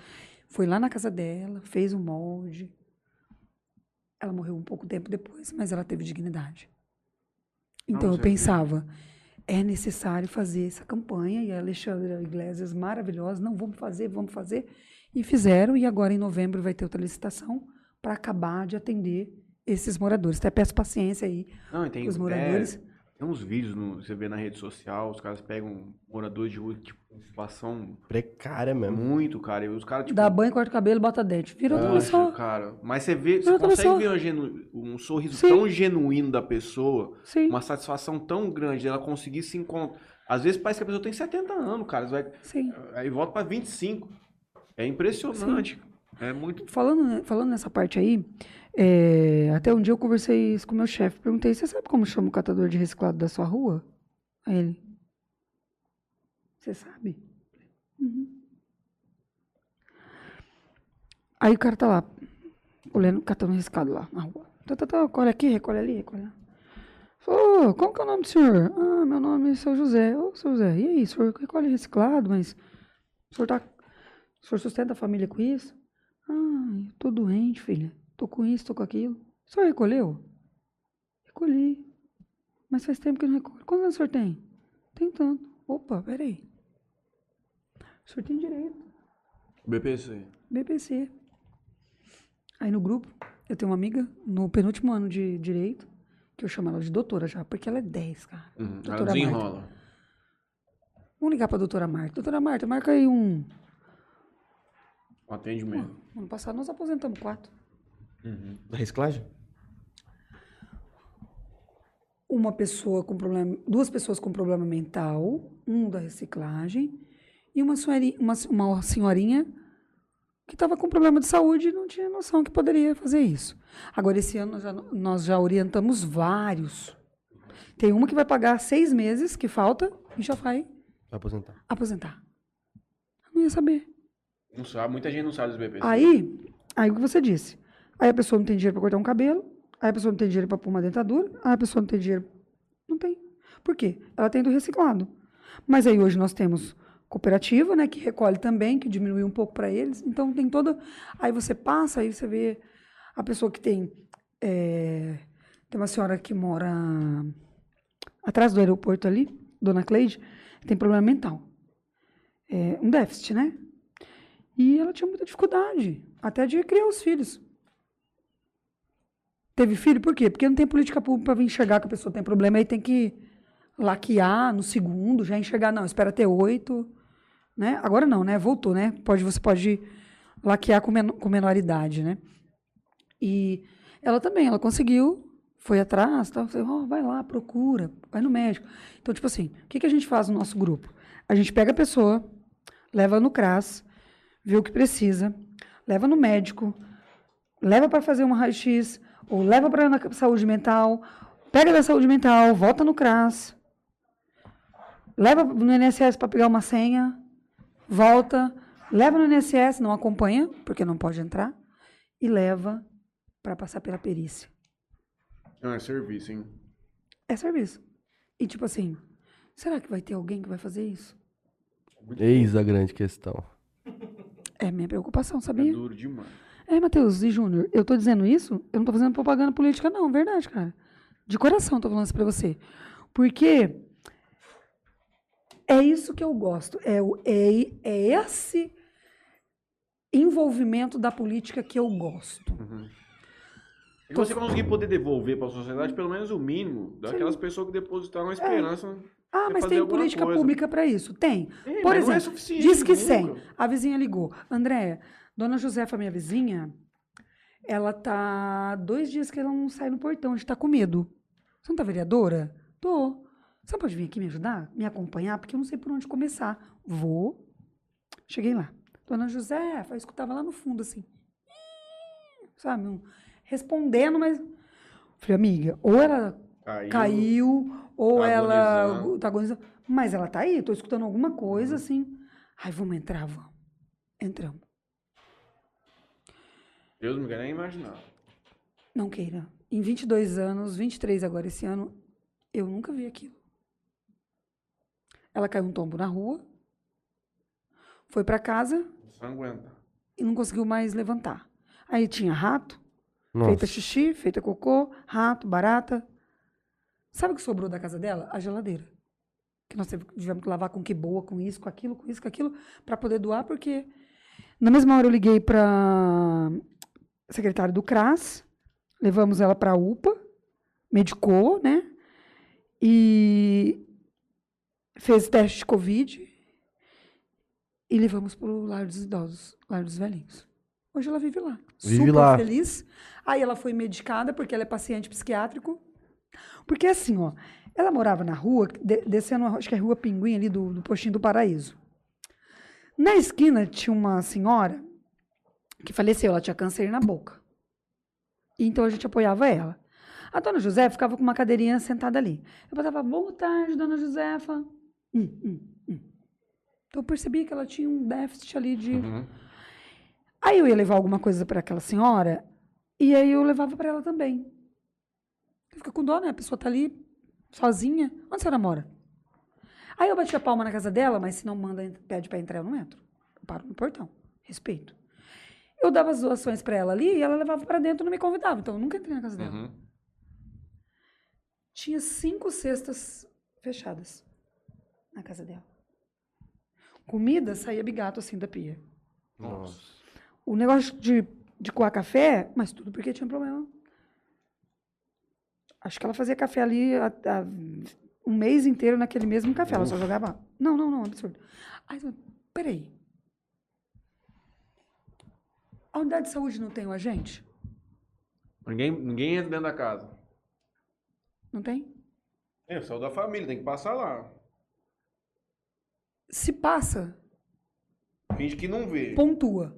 Foi lá na casa dela, fez um molde. Ela morreu um pouco tempo depois, mas ela teve dignidade. Então Não, eu pensava, é necessário fazer essa campanha, e a Alexandra Iglesias, maravilhosa, não, vamos fazer, vamos fazer. E fizeram, e agora em novembro vai ter outra licitação para acabar de atender esses moradores. Até peço paciência aí Não, os moradores. é, tem uns vídeos, no, você vê na rede social, os caras pegam moradores de rua, tipo, situação Precária mesmo. muito, cara. E os caras, tipo, Dá banho, corta o cabelo, bota dente. Vira outra pessoa. cara. Mas você vê, você outra consegue pessoa. ver um, genu- um sorriso Sim. tão genuíno da pessoa, Sim, uma satisfação tão grande dela conseguir se encontrar. Às vezes parece que a pessoa tem 70 anos, cara. Você vai, sim. aí volta pra 25. É impressionante. É muito. Falando, falando nessa parte aí, é, até um dia eu conversei isso com o meu chefe. Perguntei, você sabe como chama o catador de reciclado da sua rua? Aí ele, você sabe? Uhum. Aí o cara tá lá, olhando, catando reciclado lá na rua. Tá, tá, tá, recolhe aqui, recolhe ali, recolhe lá. Falou, "Ô, como que é o nome do senhor? Ah, meu nome é seu José. Ô, seu José, e aí, o senhor recolhe reciclado, mas o senhor tá o senhor sustenta a família com isso? Ah, eu tô doente, filha. Tô com isso, tô com aquilo. O senhor recolheu? Recolhi. Mas faz tempo que eu não recolho. Quantos anos o senhor tem? Tem tanto. Opa, peraí. O senhor tem direito. BPC. BPC. Aí no grupo, eu tenho uma amiga, no penúltimo ano de direito, que eu chamo ela de doutora já, porque ela é 10, cara. Uhum. Ela Doutora Marta. desenrola. Vamos ligar pra doutora Marta. Doutora Marta, marca aí um. O atendimento. Ano passado nós aposentamos quatro. Da reciclagem? Uma pessoa com problema, duas pessoas com problema mental, um da reciclagem, e uma senhorinha, uma, uma senhorinha que estava com problema de saúde e não tinha noção que poderia fazer isso. Agora, esse ano nós já, nós já orientamos vários. Tem uma que vai pagar seis meses, que falta, e já vai Vai aposentar. aposentar. Eu não ia saber. Não sabe, muita gente não sabe dos bebês. Aí, aí o que você disse. Aí a pessoa não tem dinheiro para cortar um cabelo, aí a pessoa não tem dinheiro para pôr uma dentadura, aí a pessoa não tem dinheiro. Não tem. Por quê? Ela tem do reciclado. Mas aí hoje nós temos cooperativa, né, que recolhe também, que diminui um pouco para eles. Então tem toda. Aí você passa, aí você vê a pessoa que tem. é, Tem uma senhora que mora atrás do aeroporto ali, Dona Cleide, tem problema mental. É, um déficit, né? E ela tinha muita dificuldade, até de criar os filhos. Teve filho por quê? Porque não tem política pública para vir enxergar que a pessoa tem problema, aí tem que laquear no segundo, já enxergar, não, espera ter oito, né? Agora não, né? Voltou, né? Pode, você pode laquear com, men com né? E ela também, ela conseguiu, foi atrás, tal, falei, ó, vai lá, procura, vai no médico. Então, tipo assim, o que, que a gente faz no nosso grupo? A gente pega a pessoa, leva no CRAS, vê o que precisa, leva no médico, leva para fazer uma raio-x, ou leva para a saúde mental, pega da saúde mental, volta no CRAS, leva no INSS para pegar uma senha, volta, leva no INSS, não acompanha, porque não pode entrar, e leva para passar pela perícia. Não, é serviço, hein? É serviço. E tipo assim, será que vai ter alguém que vai fazer isso? Eis a grande questão. É minha preocupação, É sabia? duro demais. É, Matheus e Júnior, eu tô dizendo isso, eu não tô fazendo propaganda política, não, verdade, cara. De coração eu tô falando isso pra você. Porque é isso que eu gosto. É, o- é, é esse envolvimento da política que eu gosto. E você conseguir poder devolver para a sociedade pelo menos o mínimo daquelas pessoas que depositaram a esperança. Ah, Você mas tem política coisa. pública para isso? Tem. Por é exemplo, suficiente diz que nunca. 100. A vizinha ligou. Andréia, dona Josefa, minha vizinha, ela tá dois dias que ela não sai no portão, a gente tá com medo. Você não tá vereadora? Tô. Você pode vir aqui me ajudar? Me acompanhar? Porque eu não sei por onde começar. Vou. Cheguei lá. Dona Josefa, eu escutava lá no fundo, assim. Sabe? um- respondendo, mas... Falei, amiga, ou ela Caiu. caiu, ou Tá ela agonizando. tá agonizando. Mas ela tá aí, tô escutando alguma coisa assim. Ai, vamos entrar, vamos. Entramos. Deus não quer nem imaginar. Não queira. Em 22 anos, 23 agora esse ano, eu nunca vi aquilo. Ela caiu um tombo na rua, foi para casa Não aguenta. e não conseguiu mais levantar. Aí tinha rato, Nossa. feita xixi, feita cocô, rato, barata. Sabe o que sobrou da casa dela? A geladeira. Que nós tivemos que lavar com que boa, com isso, com aquilo, com isso, com aquilo, para poder doar, porque na mesma hora eu liguei para secretário do CRAS, levamos ela para a UPA, medicou, né? E fez teste de Covid e levamos para o lar dos idosos, lar dos velhinhos. Hoje ela vive lá. Vive super lá. feliz. Aí ela foi medicada porque ela é paciente psiquiátrico. Porque assim, ó, ela morava na rua, de- descendo, acho que é a Rua Pinguim ali do, do Postinho do Paraíso. Na esquina tinha uma senhora que faleceu, ela tinha câncer na boca. Então a gente apoiava ela. A dona Josefa ficava com uma cadeirinha sentada ali. Eu falava, boa tarde, dona Josefa. Hum, hum, hum. Então eu percebi que ela tinha um déficit ali de. Uhum. Aí eu ia levar alguma coisa para aquela senhora e aí eu levava para ela também. Fica com dó, né? A pessoa tá ali sozinha. Onde a senhora mora? Aí eu bati a palma na casa dela, mas se não manda, pede para entrar, eu não entro. Eu paro no portão. Respeito. Eu dava as doações para ela ali e ela levava para dentro e não me convidava. Então eu nunca entrei na casa dela. Uhum. Tinha cinco cestas fechadas na casa dela. Comida saía bigato assim da pia. Nossa. O negócio de, de coar café, mas tudo porque tinha problema. Acho que ela fazia café ali há- há um mês inteiro naquele mesmo café. Ela só jogava. Não, não, não, absurdo. Aí, peraí. A unidade de saúde não tem o agente? Ninguém, ninguém entra dentro da casa. Não tem? É, saiu da família, tem que passar lá. Se passa, Finge que não vê. pontua.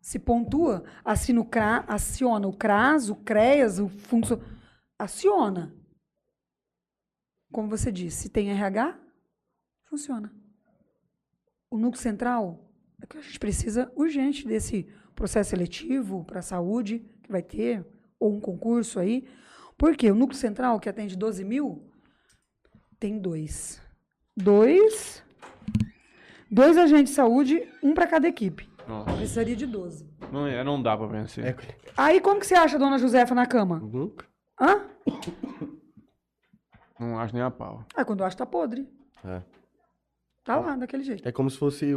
Se pontua, assina o CRA, aciona o CRAS, o CREAS, o funcio... Aciona. Como você disse, se tem RH, funciona. O núcleo central é que a gente precisa urgente desse processo seletivo para a saúde que vai ter, ou um concurso aí. Porque o núcleo central, que atende 12 mil, tem dois. Dois. Dois agentes de saúde, um para cada equipe. Nossa, Precisaria de 12. não, é- não dá pra vencer. É, Aí como que você acha a dona Josefa na cama? nunca. Hã? Não acho nem a pau. Aí quando eu acho tá podre. É. Tá lá, daquele jeito. É como se fosse.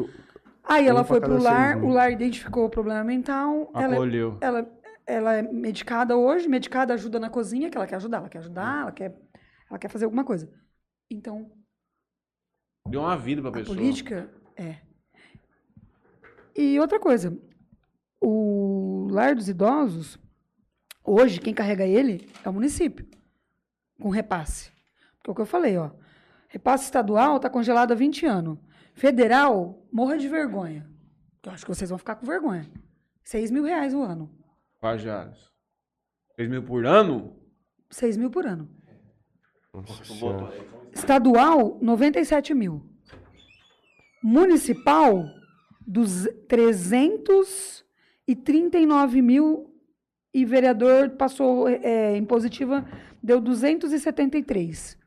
Aí ela foi pro lar, o lar identificou o problema mental. Ela, Acolheu. ela, ela é medicada hoje, medicada ajuda na cozinha, que ela quer ajudar, ela quer ajudar, ela quer, ela quer fazer alguma coisa. Então, Deu uma vida pra a pessoa. política é. E outra coisa, o lar dos idosos, hoje quem carrega ele é o município, com repasse. Porque é o que eu falei, ó. Repasse estadual está congelado há 20 anos. Federal, morra de vergonha. Eu acho que vocês vão ficar com vergonha. 6 mil reais o ano. Pajares. 6 mil por ano? 6 mil por ano. Nossa. Estadual, 97 mil. Municipal, dos 339 mil. E vereador passou é, em positiva, deu 273.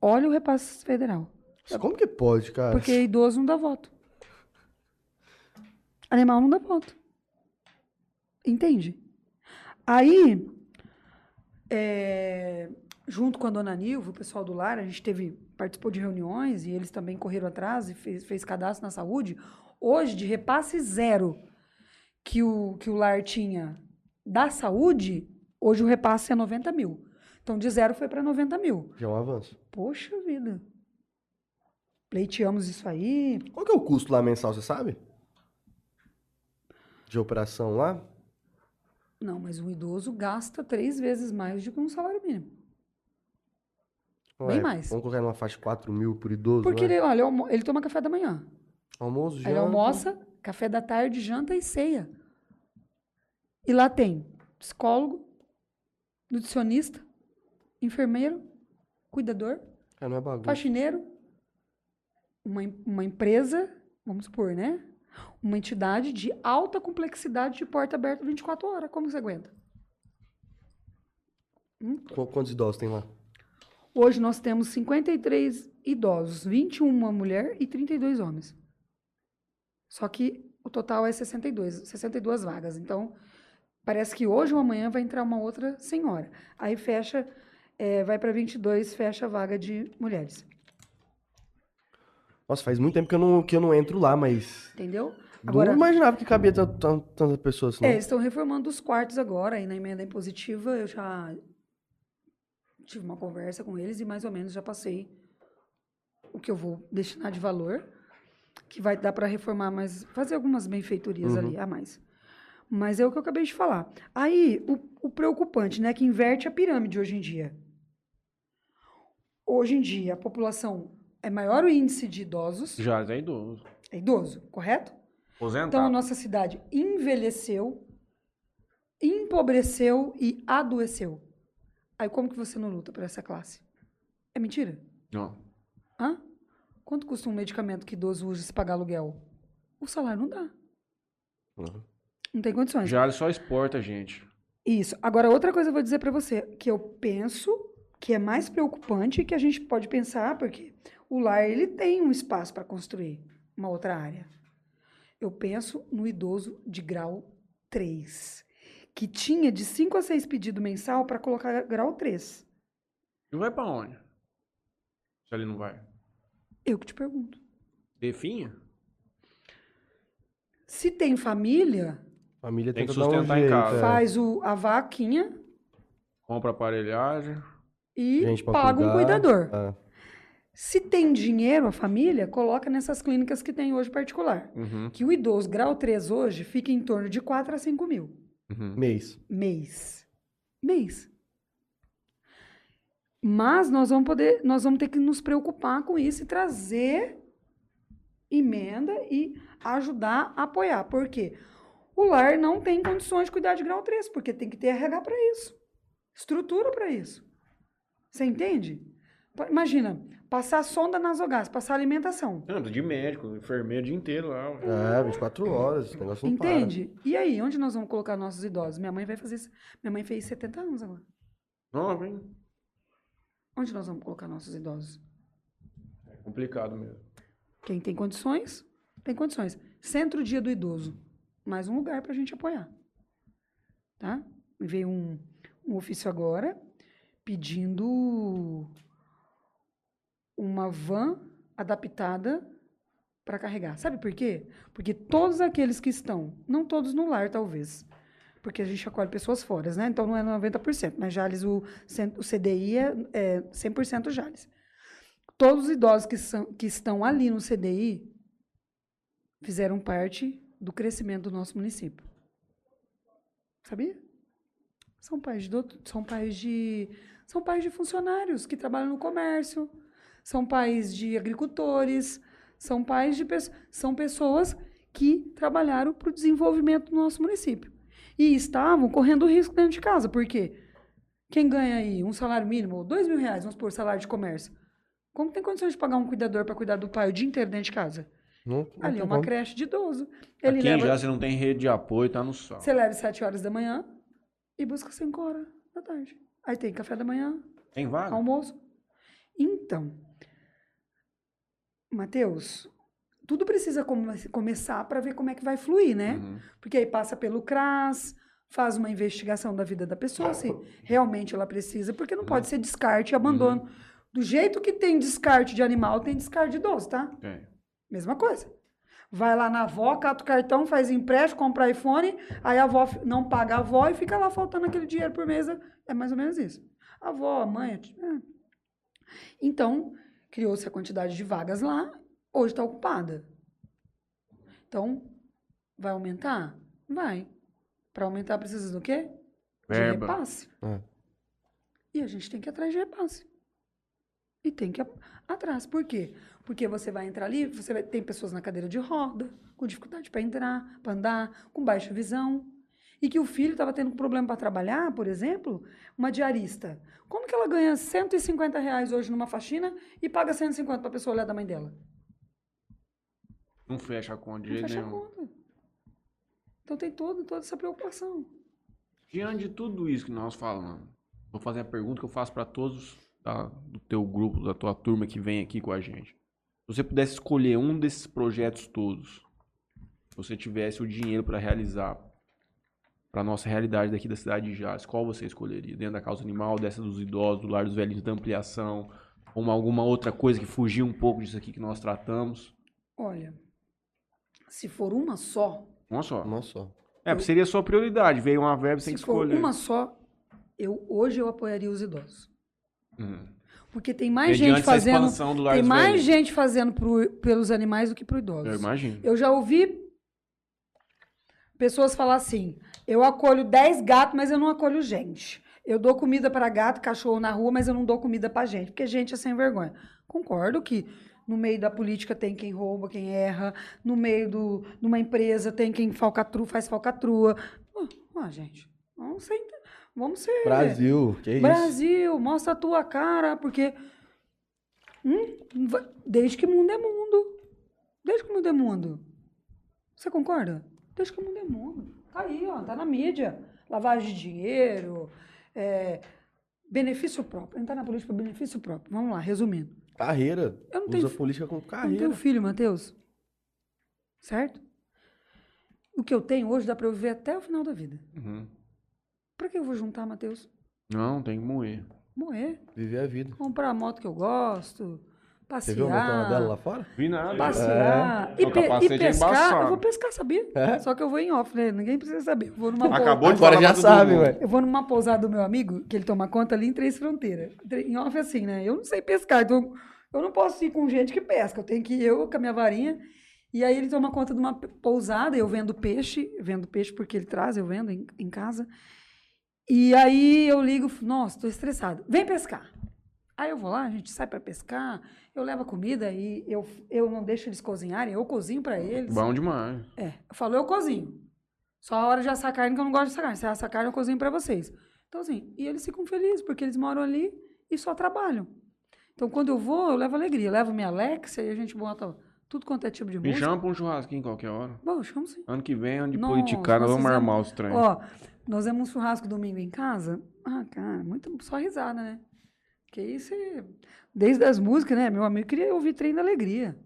Olha o repasse federal. Mas Como que pode, cara? Porque idoso não dá voto. Animal não dá voto. Entende? Aí, é, junto com a dona Nilva, o pessoal do lar, a gente teve, participou de reuniões e eles também correram atrás e fez, fez cadastro na saúde. Hoje, de repasse zero que o, que o lar tinha da saúde, hoje o repasse é 90 mil. Então, de zero foi para 90 mil. Já é um avanço. Poxa vida. Pleiteamos isso aí. Qual que é o custo lá mensal, você sabe? De operação lá? Não, mas um idoso gasta três vezes mais do que um salário mínimo. Bem Ué, mais. Vamos colocar numa faixa de 4 mil por idoso, Porque né? ele, olha, ele toma café da manhã. Almoço, janta. ele almoça, café da tarde, janta e ceia. E lá tem psicólogo, nutricionista, enfermeiro, cuidador, é bagunça. faxineiro, uma, uma empresa, vamos supor, né? Uma entidade de alta complexidade de porta aberta 24 horas. Como você aguenta? Qu- Quantos idosos tem lá? Hoje nós temos 53 idosos, 21 uma mulher e 32 homens. Só que o total é 62, 62 vagas. Então, parece que hoje ou amanhã vai entrar uma outra senhora. Aí fecha, eh, vai para 22, fecha a vaga de mulheres. Nossa, faz muito tempo que eu não, que eu não entro lá, mas. Entendeu? não imaginava que cabia tan- tan- tanta pessoa assim. É, eles estão reformando os quartos agora, aí na emenda impositiva eu já tive uma conversa com eles e mais ou menos já passei o que eu vou destinar de valor, que vai dar para reformar, mas fazer algumas benfeitorias ali a mais. Mas é o que eu acabei de falar. Aí, o, o preocupante, né, que inverte a pirâmide hoje em dia. Hoje em dia, a população é maior o índice de idosos, Já é idoso. é idoso, correto? Aposentado. Então, a nossa cidade envelheceu, empobreceu e adoeceu. Aí, como que você não luta por essa classe? É mentira? Não. Hã? Quanto custa um medicamento que idoso usa se pagar aluguel? O salário não dá. Uhum. Não tem condições. Já só exporta, gente. Isso. Agora, outra coisa eu vou dizer para você, que eu penso que é mais preocupante e que a gente pode pensar, porque o lar ele tem um espaço para construir uma outra área. Eu penso no idoso de grau 3, que tinha de 5 a 6 pedidos mensal para colocar grau 3. E vai pra onde? Se ele não vai. Eu que te pergunto. Definha? Se tem família, Família Tem que dar um sustentar em jeito. casa. é. faz o, a vaquinha Compra aparelhagem. e Gente paga um cuidar. cuidador. Ah, Se tem dinheiro, a família, coloca nessas clínicas que tem hoje particular. Uhum, Que o idoso grau 3 hoje fica em torno de 4 a 5 mil uhum. mês. mês. Mês. Mas nós vamos poder, nós vamos ter que nos preocupar com isso e trazer emenda e ajudar a apoiar. Por quê? O lar não tem condições de cuidar de grau 3, porque tem que ter RH para isso. Estrutura para isso. Você entende? Imagina, passar sonda nasogás, passar alimentação. Não, de médico, enfermeiro o dia inteiro lá. É, 24 horas, esse negócio não Entende? E aí, onde nós vamos colocar nossos idosos? Minha mãe vai fazer isso. Minha mãe fez 70 anos agora. Nova, hein? Onde nós vamos colocar nossos idosos? É complicado mesmo. Quem tem condições, tem condições. Centro Dia do Idoso. Mais um lugar para a gente apoiar. Tá? Me veio um, um ofício agora pedindo uma van adaptada para carregar. Sabe por quê? Porque todos aqueles que estão, não todos no lar, talvez, porque a gente acolhe pessoas fora, né? Então não é 90%, mas Jales, o, o CDI é, é 100% Jales. Todos os idosos que, são, que estão ali no CDI fizeram parte do crescimento do nosso município. Sabia? São pais de, são pais de são pais de funcionários que trabalham no comércio, são pais de agricultores, são pais de são pessoas que trabalharam para o desenvolvimento do nosso município e estavam correndo risco dentro de casa, porque quem ganha aí um salário mínimo, dois mil reais, vamos por salário de comércio, como tem condições de pagar um cuidador para cuidar do pai o dia inteiro dentro de casa? Não, não Ali é uma como. creche de idoso. Ele Aqui leva, já você não tem rede de apoio, tá no sol. você leva às 7 horas da manhã e busca 5 horas da tarde. Aí tem café da manhã, Tem vaga? almoço. Então, Matheus, tudo precisa come- começar para ver como é que vai fluir, né? Uhum. Porque aí passa pelo CRAS, faz uma investigação da vida da pessoa, se realmente ela precisa, porque não pode ser descarte e abandono. Do jeito que tem descarte de animal, tem descarte de idoso, tá? Tem. Mesma coisa. Vai lá na avó, cata o cartão, faz empréstimo, compra iPhone, aí a avó não paga a avó e fica lá faltando aquele dinheiro por mês. É mais ou menos isso. A avó, a mãe. a tia- é. Então, criou-se a quantidade de vagas lá, hoje está ocupada. Então, vai aumentar? Vai. Para aumentar, precisa do quê? De Verba. repasse. É. E a gente tem que ir atrás de repasse. E tem que ir atrás. Por quê? Porque você vai entrar ali, você vai, tem pessoas na cadeira de roda, com dificuldade para entrar, para andar, com baixa visão. E que o filho estava tendo problema para trabalhar, por exemplo, uma diarista. Como que ela ganha 150 reais hoje numa faxina e paga 150 para a pessoa olhar da mãe dela? Não fecha a conta de Não jeito fecha a nenhum. conta. Então tem todo, toda essa preocupação. Diante de tudo isso que nós falamos, vou fazer a pergunta que eu faço para todos da- do teu grupo, da tua turma que vem aqui com a gente. Se você pudesse escolher um desses projetos todos, se você tivesse o dinheiro para realizar para nossa realidade daqui da cidade de Jales, qual você escolheria? Dentro da causa animal, dessa dos idosos, do lar dos velhinhos, da ampliação, ou uma- alguma outra coisa que fugiu um pouco disso aqui que nós tratamos? Olha, se for uma só, Uma só. Uma só. É, porque seria a sua prioridade. Veio uma verba, você tem se for escolher. uma só, eu hoje eu apoiaria os idosos. Uhum. Porque tem mais Mediante gente fazendo, expansão do lar tem dos mais velhinhos. gente fazendo pro- pelos animais do que pro idoso. Eu imagino. Eu já ouvi pessoas falar assim: eu acolho 10 gatos, mas eu não acolho gente. Eu dou comida para gato, cachorro na rua, mas eu não dou comida para gente, porque gente é sem vergonha. Concordo que no meio da política tem quem rouba, quem erra, no meio do, de uma empresa tem quem falcatrua, faz falcatrua. Ah, ah, gente, vamos ser, vamos ser Brasil, que isso? Brasil, mostra a tua cara, porque hum, desde que mundo é mundo. Desde que mundo é mundo. Você concorda? Desde que mundo é mundo. Tá aí, ó, tá na mídia. Lavagem de dinheiro, é, benefício próprio. Entrar na política por benefício próprio. Vamos lá, resumindo. Carreira. Eu não Usa tenho- política com Eu não carreira. tenho filho, Matheus. Certo? O que eu tenho hoje dá pra eu viver até o final da vida. Uhum. Pra que eu vou juntar, Matheus? Não, tem que moer. Morrer. Viver a vida. comprar a moto que eu gosto, Você viu a dela passear. lá fora? Vi nada. Passear. É. E, O pe- e é pescar. eu vou pescar, sabia? É? Só que eu vou em off, né? Ninguém precisa saber. Eu vou numa Acabou de Agora já sabe, ué. Eu vou numa pousada do meu amigo, que ele toma conta ali em Três Fronteiras. Em off, assim, né? Eu não sei pescar, então eu não posso ir com gente que pesca. Eu tenho que ir eu com a minha varinha. E aí ele toma conta de uma pousada, eu vendo peixe, vendo peixe porque ele traz, eu vendo em, em casa. E aí eu ligo, nossa, tô estressado. Vem pescar. Aí eu vou lá, a gente sai para pescar, eu levo a comida e eu, eu não deixo eles cozinharem, eu cozinho para eles. Bom demais. É, eu falo, eu cozinho. Só a hora de assar carne que eu não gosto de assar carne. Se assar carne, eu cozinho pra vocês. Então, assim, e eles ficam felizes, porque eles moram ali e só trabalham. Então, quando eu vou, eu levo alegria. Eu levo minha Alexa e a gente bota tudo quanto é tipo de Me música. chama pra um churrasquinho qualquer hora. Bom, chama sim. Ano que vem, ano de Nossa, politicar, nós vamos armar os trem. Ó, nós demos um churrasco domingo em casa. Ah, cara, muito, só risada, né? Que isso é... Desde as músicas, né? Meu amigo queria ouvir Trem da Alegria.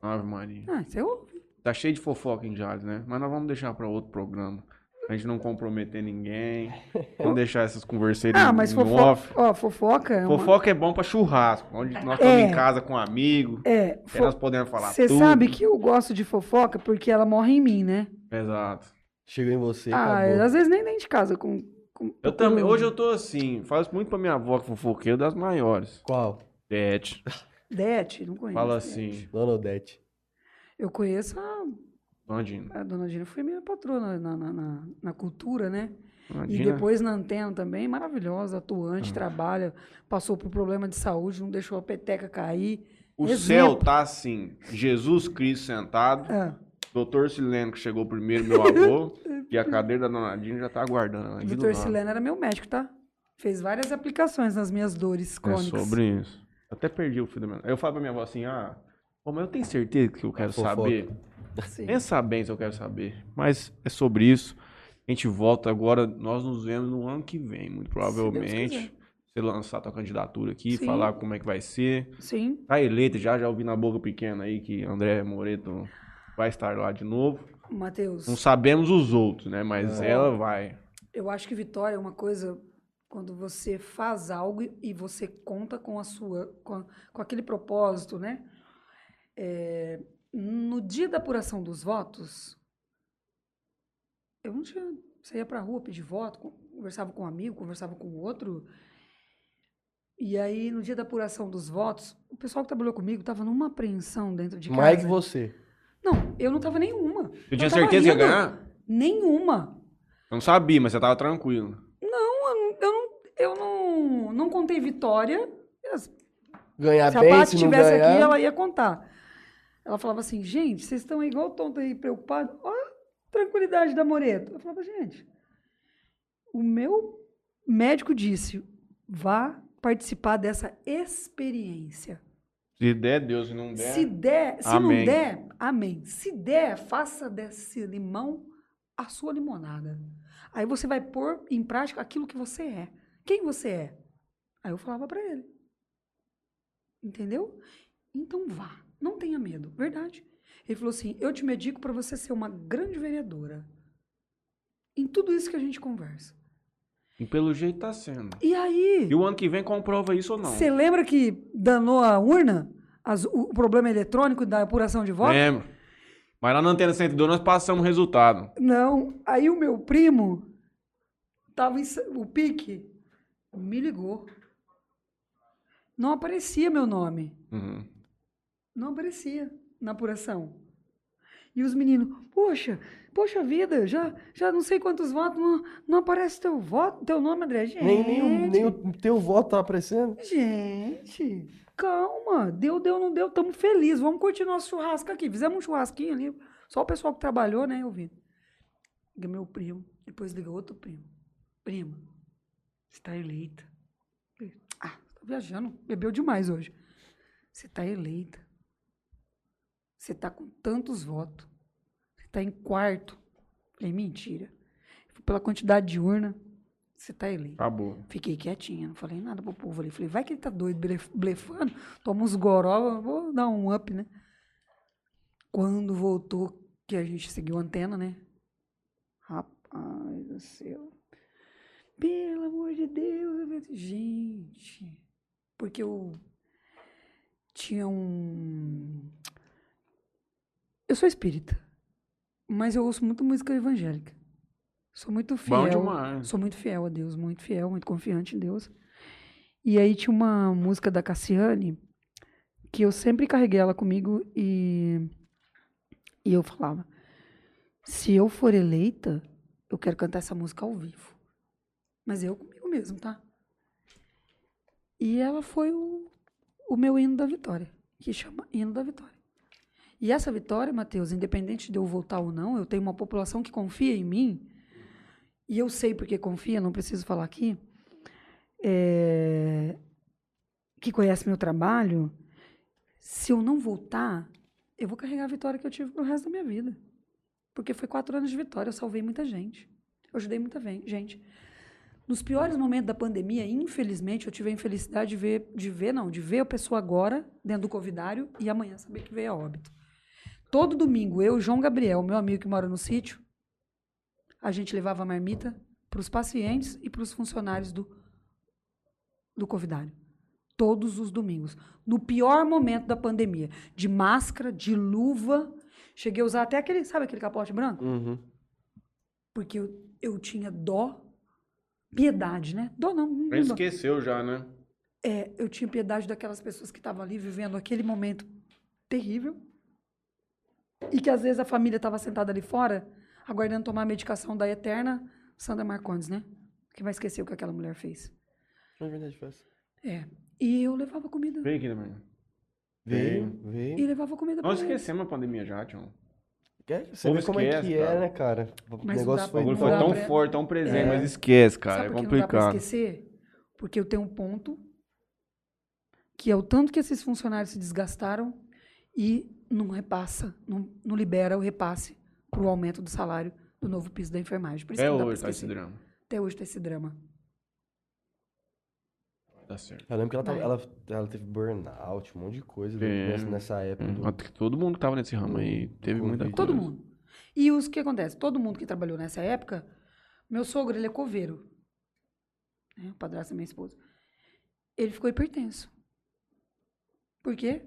Ave Maria. Ah, você ouve. Tá cheio de fofoca em Jales, né? Mas nós vamos deixar pra outro programa. A gente não comprometer ninguém. Vamos deixar essas converseiras Ah, mas no fofoca, off. ó, fofoca é uma... Fofoca é bom pra churrasco. Onde nós estamos É. em casa com um amigo. É, Aí fo- nós podemos falar Você tudo. sabe que eu gosto de fofoca porque ela morre em mim, né? Exato. Chegou em você, ah, acabou. às vezes nem dentro de casa. Com, com- Eu também. Hoje eu tô assim. Faço muito pra minha avó, que é fofoqueira das maiores. Qual? Tete. Dete, não conheço. Fala Dete. assim. Dona Odete. Eu conheço a, Dona Dina. a dona Dina, foi minha patrona na, na, na, na cultura, né? E depois na antena também, maravilhosa, Ah. atuante, trabalha, passou por problema de saúde, não deixou a peteca cair. O Exemplo. céu tá assim. Jesus Cristo sentado. Ah, Doutor Sileno, que chegou primeiro, meu avô. e a cadeira da Dona Dina já tá aguardando. doutor. Sileno era meu médico, tá? Fez várias aplicações nas minhas dores É crônicas. sobre isso. Eu até perdi o fio da minha... Eu falo pra minha avó assim, ah... Pô, mas eu tenho certeza que eu quero Fofoca. saber. Sim. Pensa bem se eu quero saber. Mas é sobre isso. A gente volta agora. Nós nos vemos no ano que vem, muito provavelmente. Você lançar tua candidatura aqui, Sim. falar como é que vai ser. Sim. Tá eleita já, já ouvi na boca pequena aí que André Moreto vai estar lá de novo. Matheus. Não sabemos os outros, né? Mas ela vai. Eu acho que vitória é uma coisa quando você faz algo e- você conta com a sua, com, a- com aquele propósito, né? É, no dia da apuração dos votos, eu não tinha. Ia pra rua pedir voto, con- conversava com um amigo, conversava com outro. E aí, no dia da apuração dos votos, o pessoal que trabalhou comigo estava numa apreensão dentro de casa. Mais que você. Não, eu não tava nenhuma. Eu tinha certeza que ia ganhar? Nenhuma. Eu não sabia, mas você tava tranquilo. Não, eu não, eu não, eu não, não contei vitória. Se Ganhar a bem, Paty se não estivesse ganhar... aqui, ela ia contar. Ela falava assim, gente, vocês estão igual tonto aí, preocupados. Olha a tranquilidade da Moreto. Eu falava, gente, o meu médico disse, vá participar dessa experiência. Se der, Deus. Se não der... Se der, se Amém. não der, amém. Se der, faça desse limão a sua limonada. Aí você vai pôr em prática aquilo que você é. Quem você é? Aí eu falava pra ele. Entendeu? Então vá, não tenha medo, verdade. Ele falou assim: "Eu te medico para você ser uma grande vereadora". Em tudo isso que a gente conversa. E pelo jeito tá sendo. E aí, E o ano que vem comprova isso ou não? você lembra que danou a urna? As- o, problema eletrônico da apuração de votos? Lembro. Mas lá na Antena 102 nós passamos o resultado. Não, aí o meu primo tava em o pique me ligou. Não aparecia meu nome, Uhum. não aparecia na apuração. E os meninos, poxa, poxa vida, já, já não sei quantos votos, não, não aparece teu voto, teu nome, André. Gente, Nem, nem, o, nem o teu voto tá aparecendo. gente, calma, deu, deu, não deu, estamos felizes, vamos curtir nosso churrasco aqui. Fizemos um churrasquinho ali, só o pessoal que trabalhou, né, eu vi. Liga meu primo, depois liga outro primo. Primo, você está eleita. Ah, tá viajando, bebeu demais hoje. Você está eleita. Você está com tantos votos. Está em quarto. Falei, mentira. Pela quantidade de urna, você está eleita. Acabou. Fiquei quietinha, não falei nada pro povo ali. Falei, vai que ele tá doido, blef- blefando, toma uns goró, vou dar um up, né? Quando voltou, que a gente seguiu a antena, né? Rapaz do céu. Pelo amor de Deus. Gente. Porque eu tinha um. Eu sou espírita, mas eu ouço muito música evangélica. Sou muito fiel. Sou muito fiel a Deus, muito fiel, muito confiante em Deus. E aí tinha uma música da Cassiane que eu sempre carreguei ela comigo e, e eu falava: se eu for eleita, eu quero cantar essa música ao vivo. Mas eu comigo mesmo, tá? E ela foi o, o meu hino da vitória, que chama Hino da Vitória. E essa vitória, Mateus, independente de eu voltar ou não, eu tenho uma população que confia em mim, e eu sei porque confia, não preciso falar aqui, é, que conhece meu trabalho, se eu não voltar, eu vou carregar a vitória que eu tive pro resto da minha vida. Porque foi quatro anos de vitória, eu salvei muita gente. Eu ajudei muita gente. Nos piores momentos da pandemia, infelizmente, eu tive a infelicidade de ver, de ver, não, de ver a pessoa agora dentro do covidário e amanhã saber que veio a óbito. Todo domingo, eu e João Gabriel, meu amigo que mora no sítio, a gente levava a marmita para os pacientes e para os funcionários do, do covidário. Todos os domingos. No pior momento da pandemia. De máscara, de luva. Cheguei a usar até aquele, sabe aquele capote branco? Uhum. Porque eu, eu tinha dó, piedade, né? Dó não. não dó. esqueceu já, né? É, eu tinha piedade daquelas pessoas que estavam ali vivendo aquele momento terrível. E que às vezes a família estava sentada ali fora, aguardando tomar a medicação da eterna Sandra Marcondes, né? Que vai esquecer o que aquela mulher fez. É verdade, faz. É. E eu levava comida. Vem aqui também. Veio, veio. E levava comida pra Nós eles. esquecemos a pandemia já, Tião. É, Você vê como é esquece, que cara. é, né, cara? O Mas não negócio foi... Não foi dá tão pra- forte, tão presente, É. mas esquece, cara. Sabe é por que não dá pra complicado. esquecer? Porque eu tenho um ponto que é o tanto que esses funcionários se desgastaram e não repassa, não, não libera o repasse para o aumento do salário do novo piso da enfermagem. Por isso É pra hoje, tá esse drama. Até hoje tá esse drama. Tá certo. Eu lembro que ela, tava- ela, ela teve burnout, um monte de coisa É. nessa, nessa época. do- Hum, Todo mundo que tava nesse ramo aí teve muita coisa. Todo mundo. E os que acontece? Todo mundo que trabalhou nessa época, meu sogro, ele é coveiro. Né? O padrasto da minha esposa. Ele ficou hipertenso. Por quê?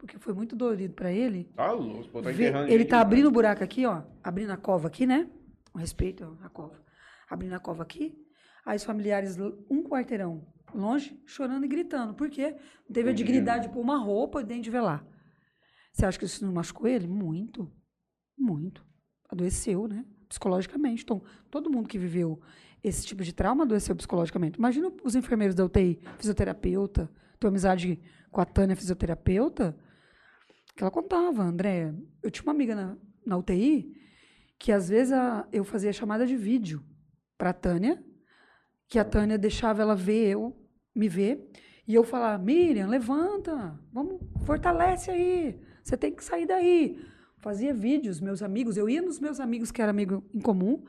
Porque foi muito dolorido para ele Tá louco, pô, tá enterrando ele tá demais. abrindo o buraco aqui, ó. Abrindo a cova aqui, né? Com respeito à cova. Abrindo a cova aqui. Aí os familiares, um quarteirão longe, chorando e gritando. Por quê? Não teve a dignidade de pôr uma roupa dentro de velar. Você acha que isso não machucou ele? Muito. Muito. Adoeceu, né? Psicologicamente. Então, todo mundo que viveu esse tipo de trauma adoeceu psicologicamente. Imagina os enfermeiros da UTI, fisioterapeuta. Tua amizade com a Tânia, fisioterapeuta que ela contava, André. Eu tinha uma amiga na, na UTI que às vezes a- eu fazia chamada de vídeo para a Tânia, que a Tânia deixava ela ver eu, me ver, e eu falava: Miriam, levanta, vamos, fortalece aí, você tem que sair daí. Fazia vídeos, meus amigos, eu ia nos meus amigos que era amigo em comum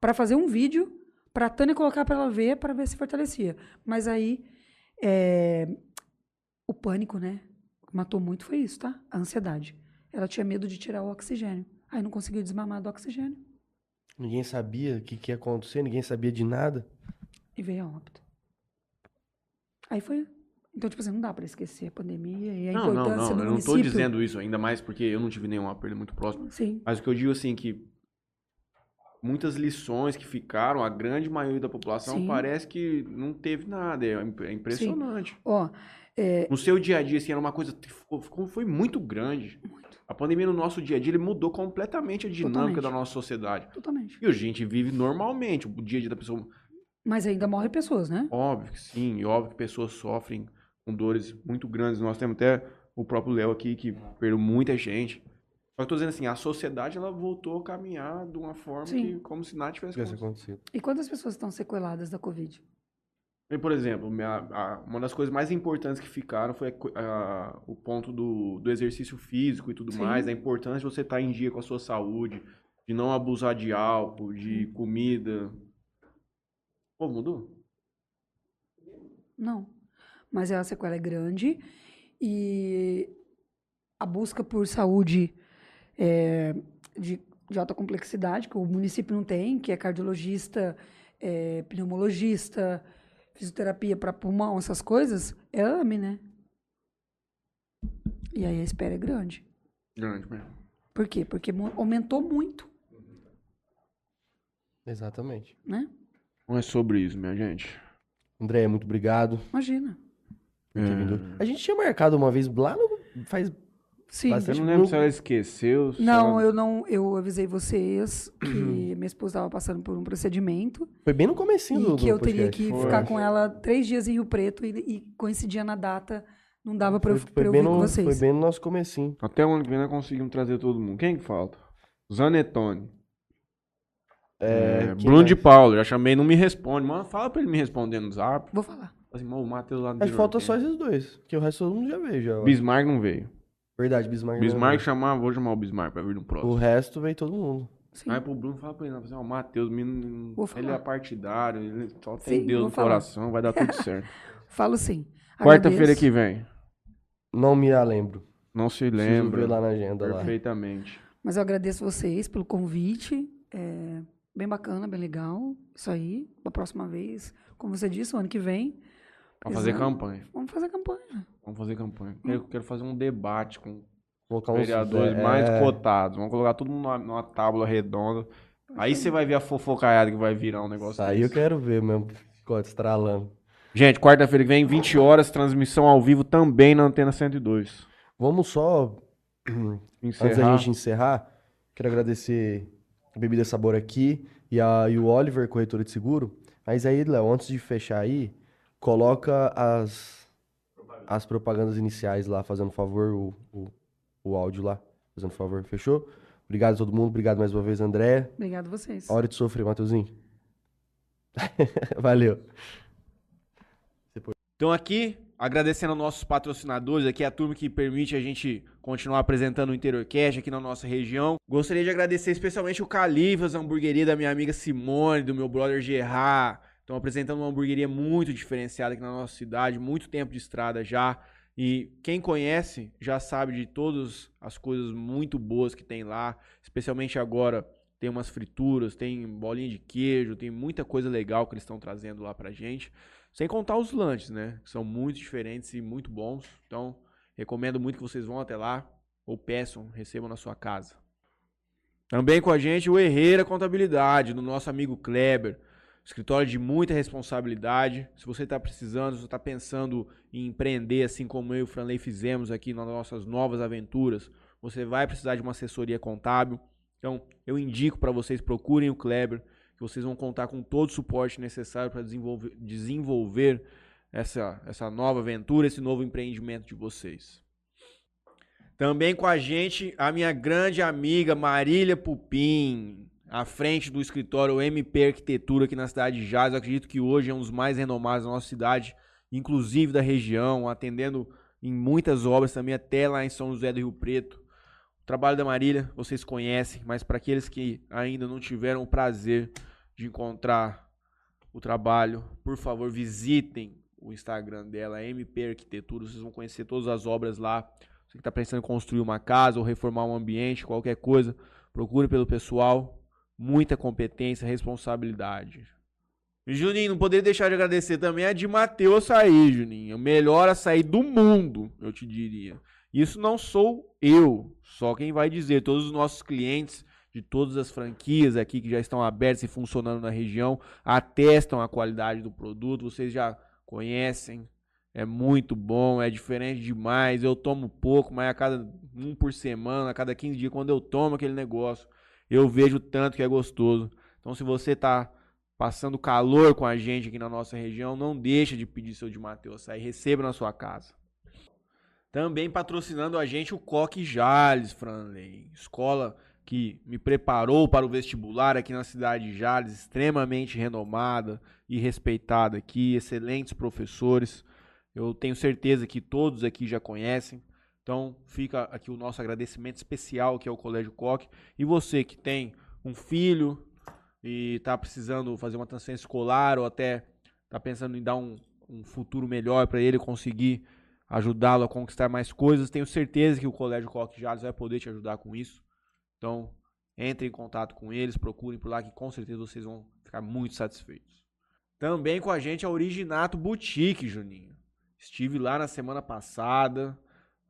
para fazer um vídeo para a Tânia colocar para ela ver, para ver se fortalecia. Mas aí é, o pânico, né? Matou muito foi isso, tá? A ansiedade. Ela tinha medo de tirar o oxigênio. Aí não conseguiu desmamar do oxigênio Ninguém sabia o que, que ia acontecer, ninguém sabia de nada. e veio a óbito. Aí foi. Então, tipo assim, não dá pra esquecer a pandemia e a Não, não, importância não. do Eu não tô município. dizendo isso, ainda mais porque eu não tive nenhuma perda muito próxima. Sim. Mas o que eu digo assim que muitas lições que ficaram, a grande maioria da população Sim. parece que não teve nada. É é impressionante. Ó, é, No seu dia a dia, assim, era uma coisa que ficou, ficou- foi muito grande. A pandemia no nosso dia a dia ele mudou completamente a dinâmica Totalmente. da nossa sociedade. totalmente. E a gente vive normalmente, o dia a dia da pessoa. Mas ainda morrem pessoas, né? Óbvio que sim, e óbvio que pessoas sofrem com dores muito grandes. Nós temos até o próprio Léo aqui, que perdeu muita gente. Só que eu tô dizendo assim, a sociedade ela voltou a caminhar de uma forma Sim. que, como se nada tivesse Tivesse acontecido. acontecido. E quantas pessoas estão sequeladas da Covid? E, por exemplo, minha- a- uma das coisas mais importantes que ficaram foi a a- o ponto do, do exercício físico e tudo Sim. mais, a importância de você estar em dia com a sua saúde, de não abusar de álcool, de comida. Pô, mudou? Não. Mas a sequela é grande e a busca por saúde é, de, de alta complexidade, que o município não tem, que é cardiologista, é, pneumologista, fisioterapia para pulmão, essas coisas, é AME, né? E aí a espera é grande. Grande mesmo. Por quê? Porque aumentou muito, Exatamente. né? Não é sobre isso, minha gente. André, muito obrigado Imagina. É. A gente tinha marcado uma vez lá no. Faz. Sim. Mas Eu não lembro se ela esqueceu. se Não, ela- eu não. Eu avisei vocês que minha esposa estava passando por um procedimento Foi bem no comecinho do, e que do eu teria que Foi. ficar com ela três dias em Rio Preto e, e coincidia na data. Não dava eu, pra foi eu bem vir com vocês. foi bem no nosso comecinho. Até o ano que vem nós conseguimos trazer todo mundo. Quem que falta? Zanetone. É, É, Bruno mais? de Paulo, já chamei, não me responde. Mano, fala pra ele me responder no zap. Vou falar. Fala Assim, "Mô, o Matheus lá no Acho que falta tem." só esses dois. Que o resto todo mundo já veio. Já, eu. Bismarck não veio. Verdade, Bismarck. Bismarck chamar, vou chamar o Bismarck pra vir no O próximo. resto veio todo mundo. Sim. Aí pro Bruno fala pra ele, não, assim, ó, o Matheus, menino, ele é partidário, ele só tem Sim, Deus no falar. coração, vai dar tudo certo. Falo sim. Quarta-feira que vem. Não me lembro. Não se lembra. lá na agenda lá. Perfeitamente. Mas eu agradeço vocês pelo convite. É bem bacana, bem legal. Isso aí. Da próxima vez, como você disse, o ano que vem. Vamos fazer campanha. Vamos fazer campanha. Vamos fazer campanha. Eu quero fazer um debate com Colocar os vereadores é, mais cotados. Vamos colocar tudo numa, numa tábua redonda. Aí você vai ver a fofocaiada que vai virar um negócio aí eu quero ver mesmo. Ficou estralando. Gente, quarta-feira que vem, 20 horas, transmissão ao vivo também na Antena 102. Vamos só, antes da Encerrar. gente encerrar, quero agradecer a Bebida Sabor aqui e, a, e o Oliver, corretora de seguro. Mas aí, Léo, antes de fechar aí, coloca as, as propagandas iniciais lá, fazendo favor, o, o, o áudio lá, fazendo favor, fechou? Obrigado a todo mundo, obrigado mais uma vez, André. Obrigado a vocês. Hora de sofrer, Matheusinho. Valeu. Então aqui, agradecendo aos nossos patrocinadores, aqui a turma que permite a gente continuar apresentando o Interior Cash aqui na nossa região. Gostaria de agradecer especialmente o Califas, a hamburgueria da minha amiga Simone, do meu brother Gerard. Estão apresentando uma hamburgueria muito diferenciada aqui na nossa cidade, muito tempo de estrada já. E quem conhece já sabe de todas as coisas muito boas que tem lá, especialmente agora tem umas frituras, tem bolinha de queijo, tem muita coisa legal que eles estão trazendo lá pra gente. Sem contar os lanches, né? Que são muito diferentes e muito bons. Então, recomendo muito que vocês vão até lá ou peçam, recebam na sua casa. Também com a gente o Herreira Contabilidade, do nosso amigo Kleber. Escritório de muita responsabilidade. Se você está precisando, se você está pensando em empreender, assim como eu e o Franley fizemos aqui nas nossas novas aventuras, você vai precisar de uma assessoria contábil. Então, eu indico para vocês, procurem o Kleber, que vocês vão contar com todo o suporte necessário para desenvolver, desenvolver essa, essa nova aventura, esse novo empreendimento de vocês. Também com a gente, a minha grande amiga Marília Pupim, à frente do escritório MP Arquitetura aqui na cidade de Jales. Eu acredito que hoje é um dos mais renomados da nossa cidade, inclusive da região, atendendo em muitas obras também, até lá em São José do Rio Preto. O trabalho da Marília vocês conhecem, mas para aqueles que ainda não tiveram o prazer de encontrar o trabalho, por favor, visitem o Instagram dela, MP Arquitetura. Vocês vão conhecer todas as obras lá. Você que está pensando em construir uma casa ou reformar um ambiente, qualquer coisa, procure pelo pessoal. Muita competência, responsabilidade. Juninho, não poderia deixar de agradecer também a de Matheus Açaí, Juninho. O melhor açaí do mundo, eu te diria. Isso não sou eu, só quem vai dizer. Todos os nossos clientes de todas as franquias aqui que já estão abertas e funcionando na região atestam a qualidade do produto. Vocês já conhecem. É muito bom, é diferente demais. Eu tomo pouco, mas a cada um por semana, a cada 15 dias, quando eu tomo aquele negócio, eu vejo tanto que é gostoso. Então, se você está passando calor com a gente aqui na nossa região, não deixa de pedir seu de Mateus açaí, receba na sua casa. Também patrocinando a gente o Coque Jales, Franley, escola que me preparou para o vestibular aqui na cidade de Jales, extremamente renomada e respeitada aqui, excelentes professores. Eu tenho certeza que todos aqui já conhecem. Então, fica aqui o nosso agradecimento especial que é o Colégio Coque. E você que tem um filho e está precisando fazer uma transferência escolar ou até está pensando em dar um, um futuro melhor para ele conseguir ajudá-lo a conquistar mais coisas, tenho certeza que o Colégio Coque Jales vai poder te ajudar com isso. Então, entre em contato com eles, procurem por lá que com certeza vocês vão ficar muito satisfeitos. Também com a gente a Originato Boutique, Juninho. Estive lá na semana passada,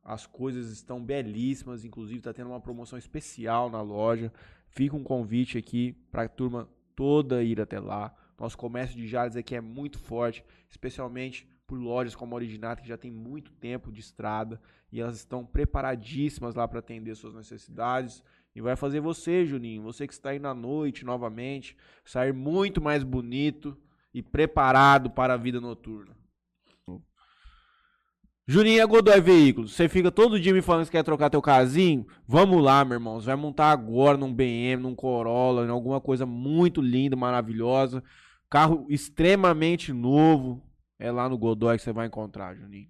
As coisas estão belíssimas, inclusive está tendo uma promoção especial na loja. Fica um convite aqui para a turma toda ir até lá. Nosso comércio de Jales aqui é muito forte, especialmente por lojas como a Originato, que já tem muito tempo de estrada e elas estão preparadíssimas lá para atender suas necessidades. E vai fazer você, Juninho, você que está aí na noite novamente, sair muito mais bonito e preparado para a vida noturna. Juninho é Godoy Veículos. Você fica todo dia me falando que quer trocar teu casinho? Vamos lá, meu irmão. Você vai montar agora num BM, num Corolla, em alguma coisa muito linda, maravilhosa. Carro extremamente novo. É lá no Godoy que você vai encontrar, Juninho.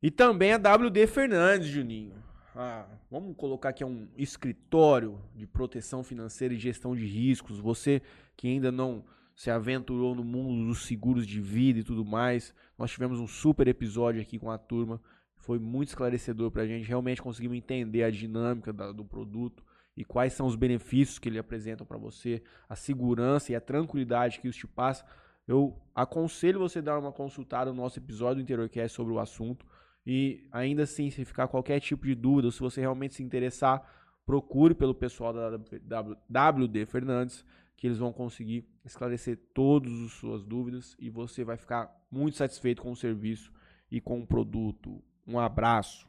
E também a WD Fernandes, Juninho. Ah, vamos colocar aqui um escritório de proteção financeira e gestão de riscos. Você que ainda não se aventurou no mundo dos seguros de vida e tudo mais. Nós tivemos um super episódio aqui com a turma. Foi muito esclarecedor para a gente. Realmente conseguimos entender a dinâmica da, do produto e quais são os benefícios que ele apresenta para você, a segurança e a tranquilidade que isso te passa. Eu aconselho você dar uma consultada no nosso episódio do Interiorcast sobre o assunto. E ainda assim, se ficar qualquer tipo de dúvida, ou se você realmente se interessar, procure pelo pessoal da WD Fernandes, que eles vão conseguir esclarecer todas as suas dúvidas e você vai ficar muito satisfeito com o serviço e com o produto. Um abraço.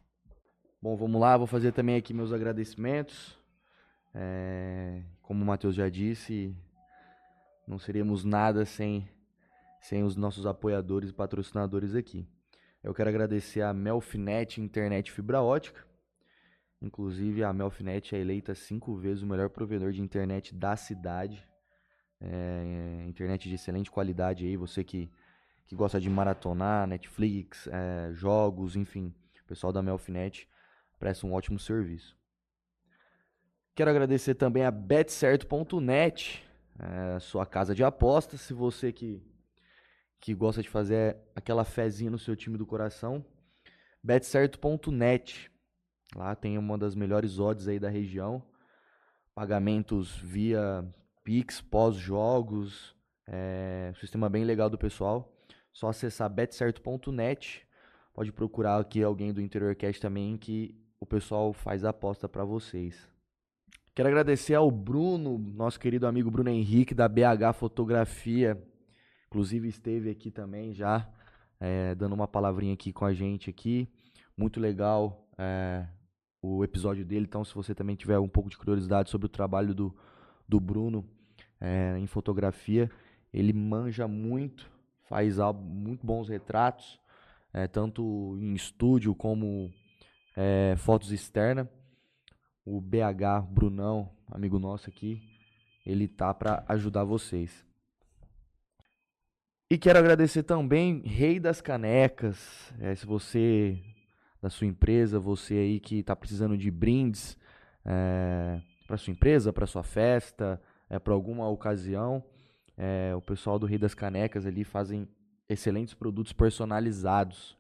Bom, vamos lá, vou fazer também aqui meus agradecimentos. É, como o Matheus já disse, não seríamos nada sem, sem os nossos apoiadores e patrocinadores aqui. Eu quero agradecer a Melfinet Internet Fibra Ótica. Inclusive, a Melfinet é eleita cinco vezes o melhor provedor de internet da cidade. É, internet de excelente qualidade aí, você que, que gosta de maratonar, Netflix, é, jogos, enfim. O pessoal da Melfinet presta um ótimo serviço. Quero agradecer também a betcerto.net, é, sua casa de apostas. Se você que que gosta de fazer aquela fezinha no seu time do coração, betcerto.net. Lá tem uma das melhores odds aí da região. Pagamentos via Pix, pós-jogos. É, sistema bem legal do pessoal. Só acessar betcerto.net. Pode procurar aqui alguém do Interiorcast também que o pessoal faz a aposta para vocês. Quero agradecer ao Bruno, nosso querido amigo Bruno Henrique da BH Fotografia, Inclusive esteve aqui também já, é, dando uma palavrinha aqui com a gente aqui. Muito legal é, o episódio dele. Então, se você também tiver um pouco de curiosidade sobre o trabalho do, do Bruno é, em fotografia, ele manja muito, faz muito bons retratos, é, tanto em estúdio como é, fotos externas. O BH Brunão, amigo nosso aqui, ele tá para ajudar vocês. E quero agradecer também Rei das Canecas. É, se você, da sua empresa, você aí que está precisando de brindes é, para sua empresa, para sua festa, é, para alguma ocasião, é, o pessoal do Rei das Canecas ali fazem excelentes produtos personalizados.